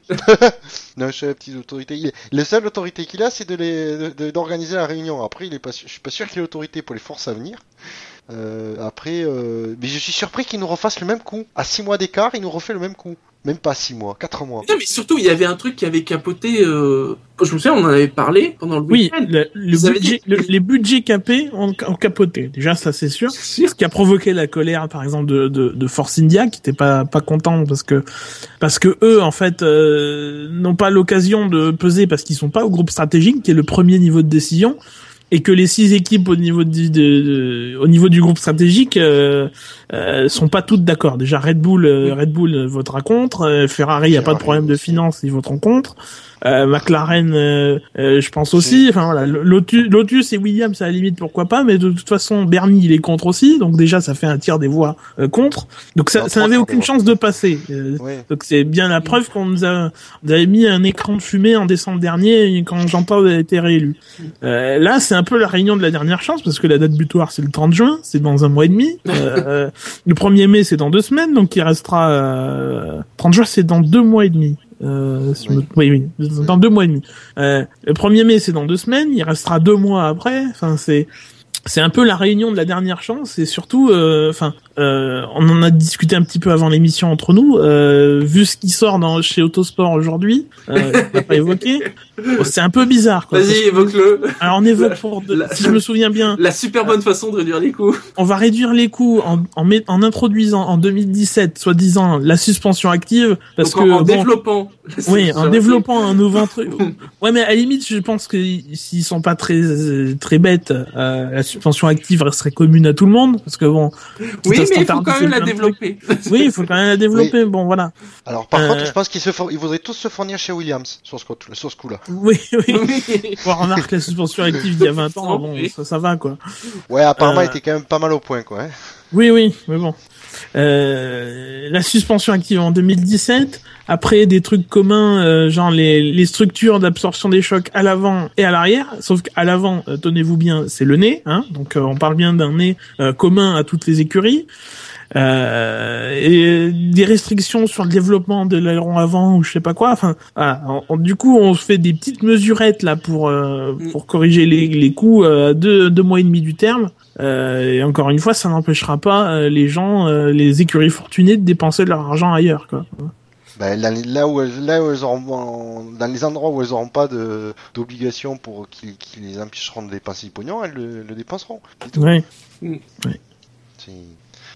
non, je petite autorité. Il est... La seule autorité qu'il a, c'est de d'organiser la réunion. Après, il est pas, je suis pas sûr qu'il ait autorité pour les forces à venir. Euh, après, euh... mais je suis surpris qu'il nous refasse le même coup. À 6 mois d'écart, il nous refait le même coup. Même pas 6 mois, 4 mois. Non, mais surtout, il y avait un truc qui avait capoté. Euh... Je me souviens, on en avait parlé pendant le Oui, le, budget, les budgets capés ont, capoté. Déjà, ça c'est sûr. Ce qui a provoqué la colère, par exemple, de, de, de Force India, qui n'était pas pas content parce que parce que eux, en fait, euh, n'ont pas l'occasion de peser parce qu'ils sont pas au groupe stratégique, qui est le premier niveau de décision et que les six équipes au niveau du, de, au niveau du groupe stratégique euh, euh, sont pas toutes d'accord. Déjà Red Bull, euh, Red Bull votera contre, euh, Ferrari, il y a pas de problème de finance, ils voteront contre. Euh, McLaren, euh, euh, je pense aussi. Enfin voilà, Lotus, Lotus et Williams à la limite pourquoi pas, mais de toute façon Bernie il est contre aussi, donc déjà ça fait un tiers des voix contre. Donc ça, ça n'avait aucune chance de passer. Donc c'est bien la preuve qu'on nous a, on avait mis un écran de fumée en décembre dernier quand Jean-Paul a été réélu. là c'est un peu la réunion de la dernière chance parce que la date butoir c'est le 30 juin, c'est dans un mois et demi. le 1er mai c'est dans deux semaines, donc il restera 30 juin c'est dans deux mois et demi. Euh, oui. oui, dans deux mois et demi. Euh, le 1er mai, c'est dans deux semaines. Il restera deux mois après. Enfin, c'est c'est un peu la réunion de la dernière chance et surtout, euh, enfin, euh, on en a discuté un petit peu avant l'émission entre nous. Euh, vu ce qui sort dans, chez Autosport aujourd'hui, euh, on va pas évoqué. c'est un peu bizarre. Vas-y, évoque-le. Alors on évoque pour, si je me souviens bien, la super bonne façon de réduire les coûts. On va réduire les coûts en, en, en introduisant en 2017, soi-disant, la suspension active, parce Donc, que en, développant. Oui, en développant un nouveau truc. ouais, mais à la limite, je pense que s'ils sont pas très très bêtes, euh, la suspension active resterait commune à tout le monde, parce que bon. Oui, mais il faut quand même la développer. oui, il faut quand même la développer. Bon, voilà. Alors, par contre, euh, je pense qu'ils se ils voudraient tous se fournir chez Williams sur ce, sur ce coup-là. Oui, oui. oui. on remarque la suspension active d'il y a 20 ans, bon, ça, ça va, quoi. Ouais, apparemment, euh... il était quand même pas mal au point, quoi. Hein. Oui, oui, mais bon. Euh, la suspension active en 2017. Après des trucs communs, euh, genre les, structures d'absorption des chocs à l'avant et à l'arrière. Sauf qu'à l'avant, euh, tenez-vous bien, c'est le nez. Hein, donc on parle bien d'un nez commun à toutes les écuries. Euh, et des restrictions sur le développement de l'aileron avant ou je sais pas quoi. Enfin, du coup, on se fait des petites mesurettes là pour mm. pour corriger les, les coûts à deux, deux mois et demi du terme. Euh, et encore une fois, ça n'empêchera pas euh, les gens, euh, les écuries fortunées, de dépenser leur argent ailleurs. Quoi. Ben, là, où elles, là où elles auront, dans les endroits où elles n'auront pas de, d'obligation pour qui, les empêcheront de dépenser du pognon, elles le, dépenseront. Oui. Mm. oui.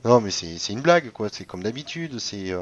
Non, mais c'est c'est une blague, quoi. C'est comme d'habitude. C'est euh,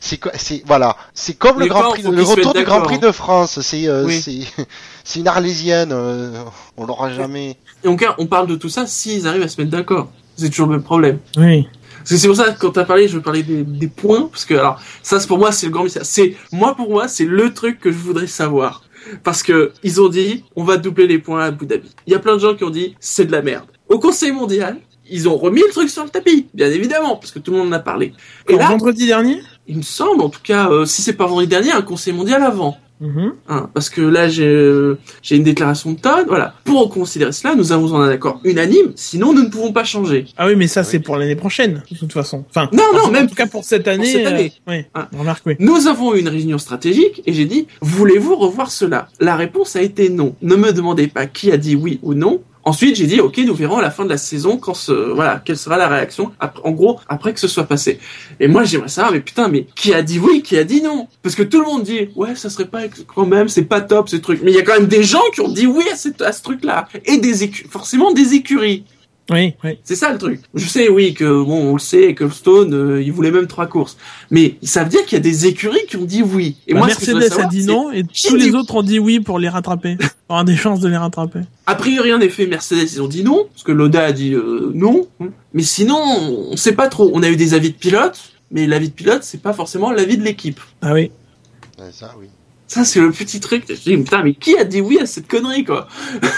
c'est quoi- c'est voilà. C'est comme le Grand Prix, le retour du Grand Prix de France. C'est euh, Oui. c'est c'est une Arlésienne. euh, on l'aura jamais. Et on, on parle de tout ça s'ils arrivent à se mettre d'accord. C'est toujours le même problème. Oui. Parce que c'est pour ça que quand t'as parlé, je veux parler des, des points, parce que alors ça c'est pour moi c'est le grand mystère. C'est moi pour moi c'est le truc que je voudrais savoir. Parce que ils ont dit on va doubler les points à Abu Dhabi. Il y a plein de gens qui ont dit c'est de la merde. Au Conseil mondial, ils ont remis le truc sur le tapis, bien évidemment, parce que tout le monde en a parlé. Et là, vendredi dernier il me semble, en tout cas, euh, si c'est pas vendredi dernier, un Conseil mondial avant. Mhm. Hein, parce que là, j'ai euh, j'ai une déclaration de Todd. Voilà. Pour considérer cela, nous avons un accord unanime. Sinon, nous ne pouvons pas changer. Ah oui, mais ça, Oui. c'est pour l'année prochaine, de toute façon. Enfin, Non, non, en même tout cas pour cette année. cette année. euh, oui, Ah. remarque, oui. Nous avons eu une réunion stratégique et j'ai dit, voulez-vous revoir cela? La réponse a été non. Ne me demandez pas qui a dit oui ou non. Ensuite, j'ai dit, ok, nous verrons à la fin de la saison quand ce, voilà, quelle sera la réaction, après, en gros, après que ce soit passé. Et moi, j'aimerais savoir, mais putain, mais qui a dit oui, qui a dit non? Parce que tout le monde dit, ouais, ça serait pas quand même, c'est pas top ce truc. Mais il y a quand même des gens qui ont dit oui à, ce truc-là. Et des forcément des écuries. Oui, oui. C'est ça le truc. Je sais, oui, que bon, on le sait, que Stone, euh, il voulait même trois courses. Mais ça veut dire qu'il y a des écuries qui ont dit oui. Et Bah, moi, ce que je voudrais Mercedes a dit non et tous les autres ont dit oui pour les rattraper. pour avoir des chances de les rattraper. A priori, en effet, Mercedes, ils ont dit non, parce que Loda a dit euh, non. Mais sinon, on sait pas trop. On a eu des avis de pilotes, mais l'avis de pilote, c'est pas forcément l'avis de l'équipe. Ah oui. Ça, oui. Ça, c'est le petit truc. Je dis, putain, mais qui a dit oui à cette connerie, quoi?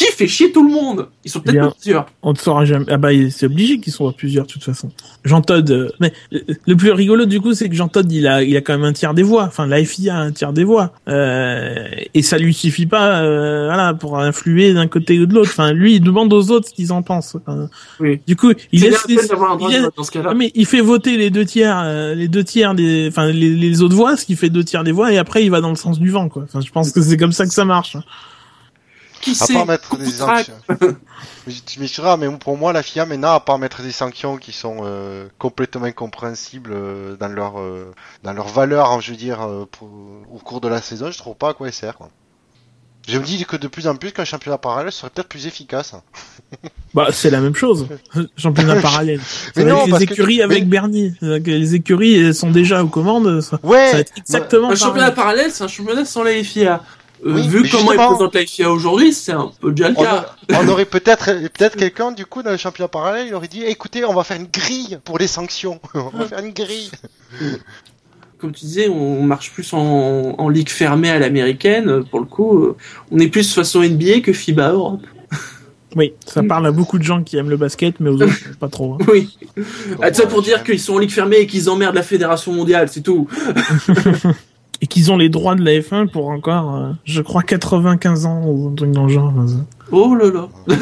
Qui fait chier tout le monde Ils sont peut-être plusieurs. On ne saura jamais. Ah bah, c'est obligé qu'ils soient plusieurs, de toute façon. Jean Todd. euh, Mais le plus rigolo, du coup, c'est que Jean Todd, il a, il a quand même un tiers des voix. Enfin, la FIA a un tiers des voix. Euh, et ça lui suffit pas, euh, voilà, pour influer d'un côté ou de l'autre. Enfin, lui, il demande aux autres ce qu'ils en pensent. Enfin, Oui. Du coup, il laisse les- il vote dans ce cas-là. Mais il fait voter les deux tiers, euh, les deux tiers des, enfin les, les autres voix, ce qui fait deux tiers des voix, et après il va dans le sens du vent, quoi. Enfin, je pense que c'est comme ça que ça marche. Qui À part mettre des sanctions. Mais tu m'excuseras, mais pour moi, la FIA, maintenant, à part mettre des sanctions qui sont euh, complètement incompréhensibles euh, dans leur euh, dans leur valeur, hein, je veux dire, euh, pour- au cours de la saison, je trouve pas à quoi elle sert. Quoi. Je me dis que de plus en plus, qu'un championnat parallèle serait peut-être plus efficace. Bah, c'est la même chose. Championnat parallèle. Mais non, parce les que- écuries avec mais- Bernie. Les écuries elles sont déjà aux commandes. Ça, ça va Ouais, être exactement Un championnat parallèle, c'est un championnat sans la FIA. Euh, Oui, vu comment ils présentent la FIA aujourd'hui, c'est un peu déjà le on, cas. a- on aurait peut-être peut-être quelqu'un du coup dans le championnat parallèle, il aurait dit écoutez, on va faire une grille pour les sanctions. on va faire une grille. Comme tu disais, on marche plus en, en ligue fermée à l'américaine. Pour le coup, euh, on est plus façon NBA que FIBA Europe. Oui, ça parle à beaucoup de gens qui aiment le basket, mais aux autres pas trop. hein. Oui. Ah, ça pour dire qu'ils sont en ligue fermée et qu'ils emmerdent la fédération mondiale, c'est tout. Et qu'ils ont les droits de la F1 pour encore, euh, je crois, 95 ans ou un truc dans le genre. enfin, Oh là là.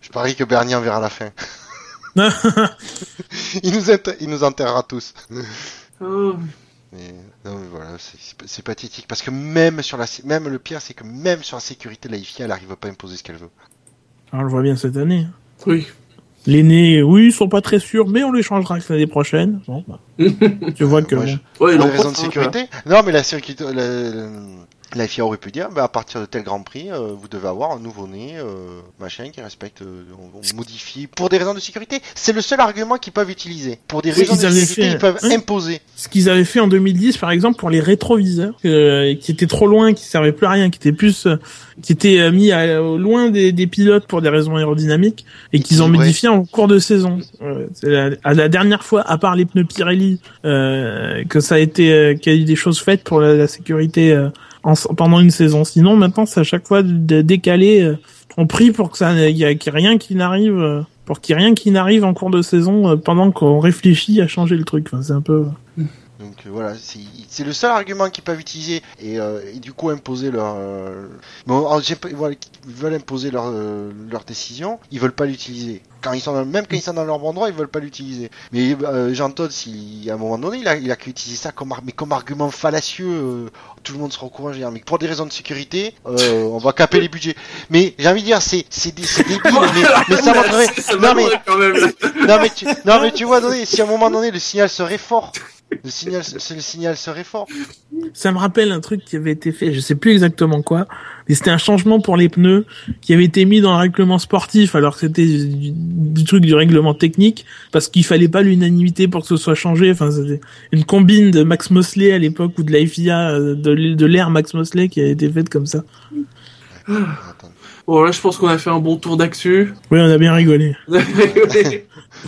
Je parie que Bernie en verra la fin. il nous il nous enterrera tous. Oh. Mais, non, mais voilà, c'est- pathétique parce que même sur la, même le pire, c'est que même sur la sécurité, la FIA, elle arrive pas à imposer ce qu'elle veut. Alors, on le voit bien cette année. Oui. Les nés, oui, ils sont pas très sûrs, mais on les changera l'année prochaine. Bon, bah, tu vois que bon. je- Ouais, raisons de sécurité. Non, mais la sécurité, la, la FIA aurait pu dire, bah, à partir de tel Grand Prix, euh, vous devez avoir un nouveau-né, euh, machin, qui respecte, euh, on, on modifie pour des raisons de sécurité. C'est le seul argument qu'ils peuvent utiliser. Pour des raisons de sécurité, fait- ils peuvent Oui. imposer. Ce qu'ils avaient fait en 2010, par exemple, pour les rétroviseurs, euh, qui étaient trop loin, qui servaient plus à rien, qui étaient plus, euh, qui étaient euh, mis à- au loin des, des pilotes pour des raisons aérodynamiques, et qu'ils ont modifié en cours de saison. Euh, c'est la, à la dernière fois, à part les pneus Pirelli, euh, que ça a été, euh, qu'il y a eu des choses faites pour la, la sécurité euh, en- pendant une saison. Sinon, maintenant, c'est à chaque fois de décaler. Euh, on prie pour que ça, qu'il y ait rien qui n'arrive. euh, pour qu'il rien qui n'arrive en cours de saison euh, pendant qu'on réfléchit à changer le truc. Enfin, c'est un peu. Donc euh, voilà, c'est c'est le seul argument qu'ils peuvent utiliser et, euh, et du coup imposer leur. euh, Bon, alors, voilà, ils veulent imposer leur euh, leur décision, ils veulent pas l'utiliser. Quand ils sont dans- même quand ils sont dans leur bon droit, ils veulent pas l'utiliser. Mais euh, Jean Todt, si à un moment donné, il a il a qu'utilisé ça comme ar- mais comme argument fallacieux, euh, tout le monde sera au courant. dire, Mais pour des raisons de sécurité, euh, on va caper les budgets. Mais j'ai envie de dire, c'est c'est dé- c'est débile, mais, mais ça montrerait. Non mais non mais tu, non mais tu vois, donné, si à un moment donné le signal serait fort, Le signal, le signal serait fort. Ça me rappelle un truc qui avait été fait, je sais plus exactement quoi, mais c'était un changement pour les pneus qui avait été mis dans le règlement sportif alors que c'était du, du truc du règlement technique parce qu'il fallait pas l'unanimité pour que ce soit changé. Enfin, c'était une combine de Max Mosley à l'époque ou de la FIA euh, de, de l'ère Max Mosley qui a été faite comme ça. Bon, là, je pense qu'on a fait un bon tour d'actu. Oui, on a bien rigolé.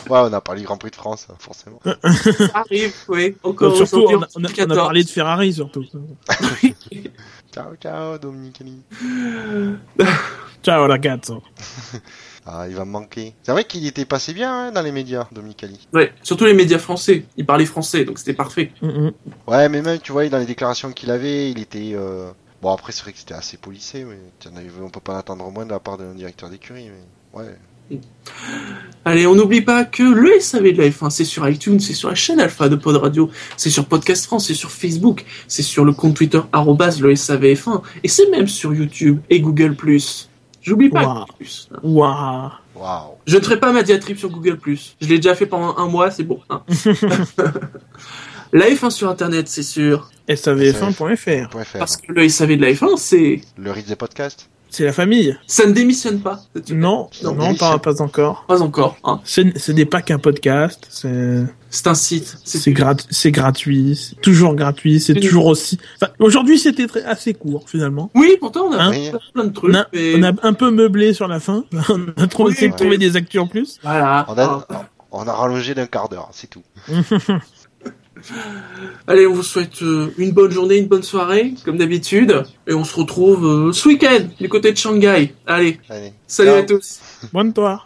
Ouais, on a parlé du Grand Prix de France, hein, forcément. Ça arrive, oui. Encore surtout, aujourd'hui, on a, on a- on a parlé de Ferrari surtout. Ciao, ciao, Dominicali. Ciao ragazzo. Ah, il va me manquer. C'est vrai qu'il était passé bien hein, dans les médias, Dominicali. Ouais, surtout les médias français. Il parlait français, donc c'était parfait. Mm, mm. Ouais, mais même, tu vois, dans les déclarations qu'il avait, il était... euh, Bon, après, c'est vrai que c'était assez policé, mais on peut pas en attendre moins de la part d'un directeur d'écurie, mais... Ouais. Allez, on n'oublie pas que le SAV de la F1, c'est sur iTunes, c'est sur la chaîne Alpha de Pod Radio, c'est sur Podcast France, c'est sur Facebook, c'est sur le compte Twitter arrobase le SAVF1, et c'est même sur YouTube et Google+. J'oublie pas Wow. Google+. hein. Waouh. Waouh. Je ne ferai pas ma diatribe sur Google+. Je l'ai déjà fait pendant un mois, c'est bon. hein. la F1 sur Internet, c'est sûr. SAVF1.fr. Point faire. Parce que le SAV de la F1, c'est... Le rythme des podcasts. C'est la famille. Ça ne démissionne pas. Non, Non, non, pas, pas encore. Pas encore. Hein. Ce n- ce n'est pas qu'un podcast, c'est C'est un site. c'est grat- c'est gratuit, c'est toujours gratuit, c'est Une- toujours aussi. Enfin, aujourd'hui c'était assez court finalement. Oui, pourtant, on a Hein plein- plein de trucs. On a, mais- on a un peu meublé sur la fin. On a trop Oui, essayé de ouais. trouver des actus en plus. Voilà. On a, on a rallongé d'un quart d'heure, c'est tout. Allez, on vous souhaite euh, une bonne journée, une bonne soirée, comme d'habitude. Et on se retrouve euh, ce week-end, du côté de Shanghai. Allez, Allez. salut Ciao. à tous. Bonne toi.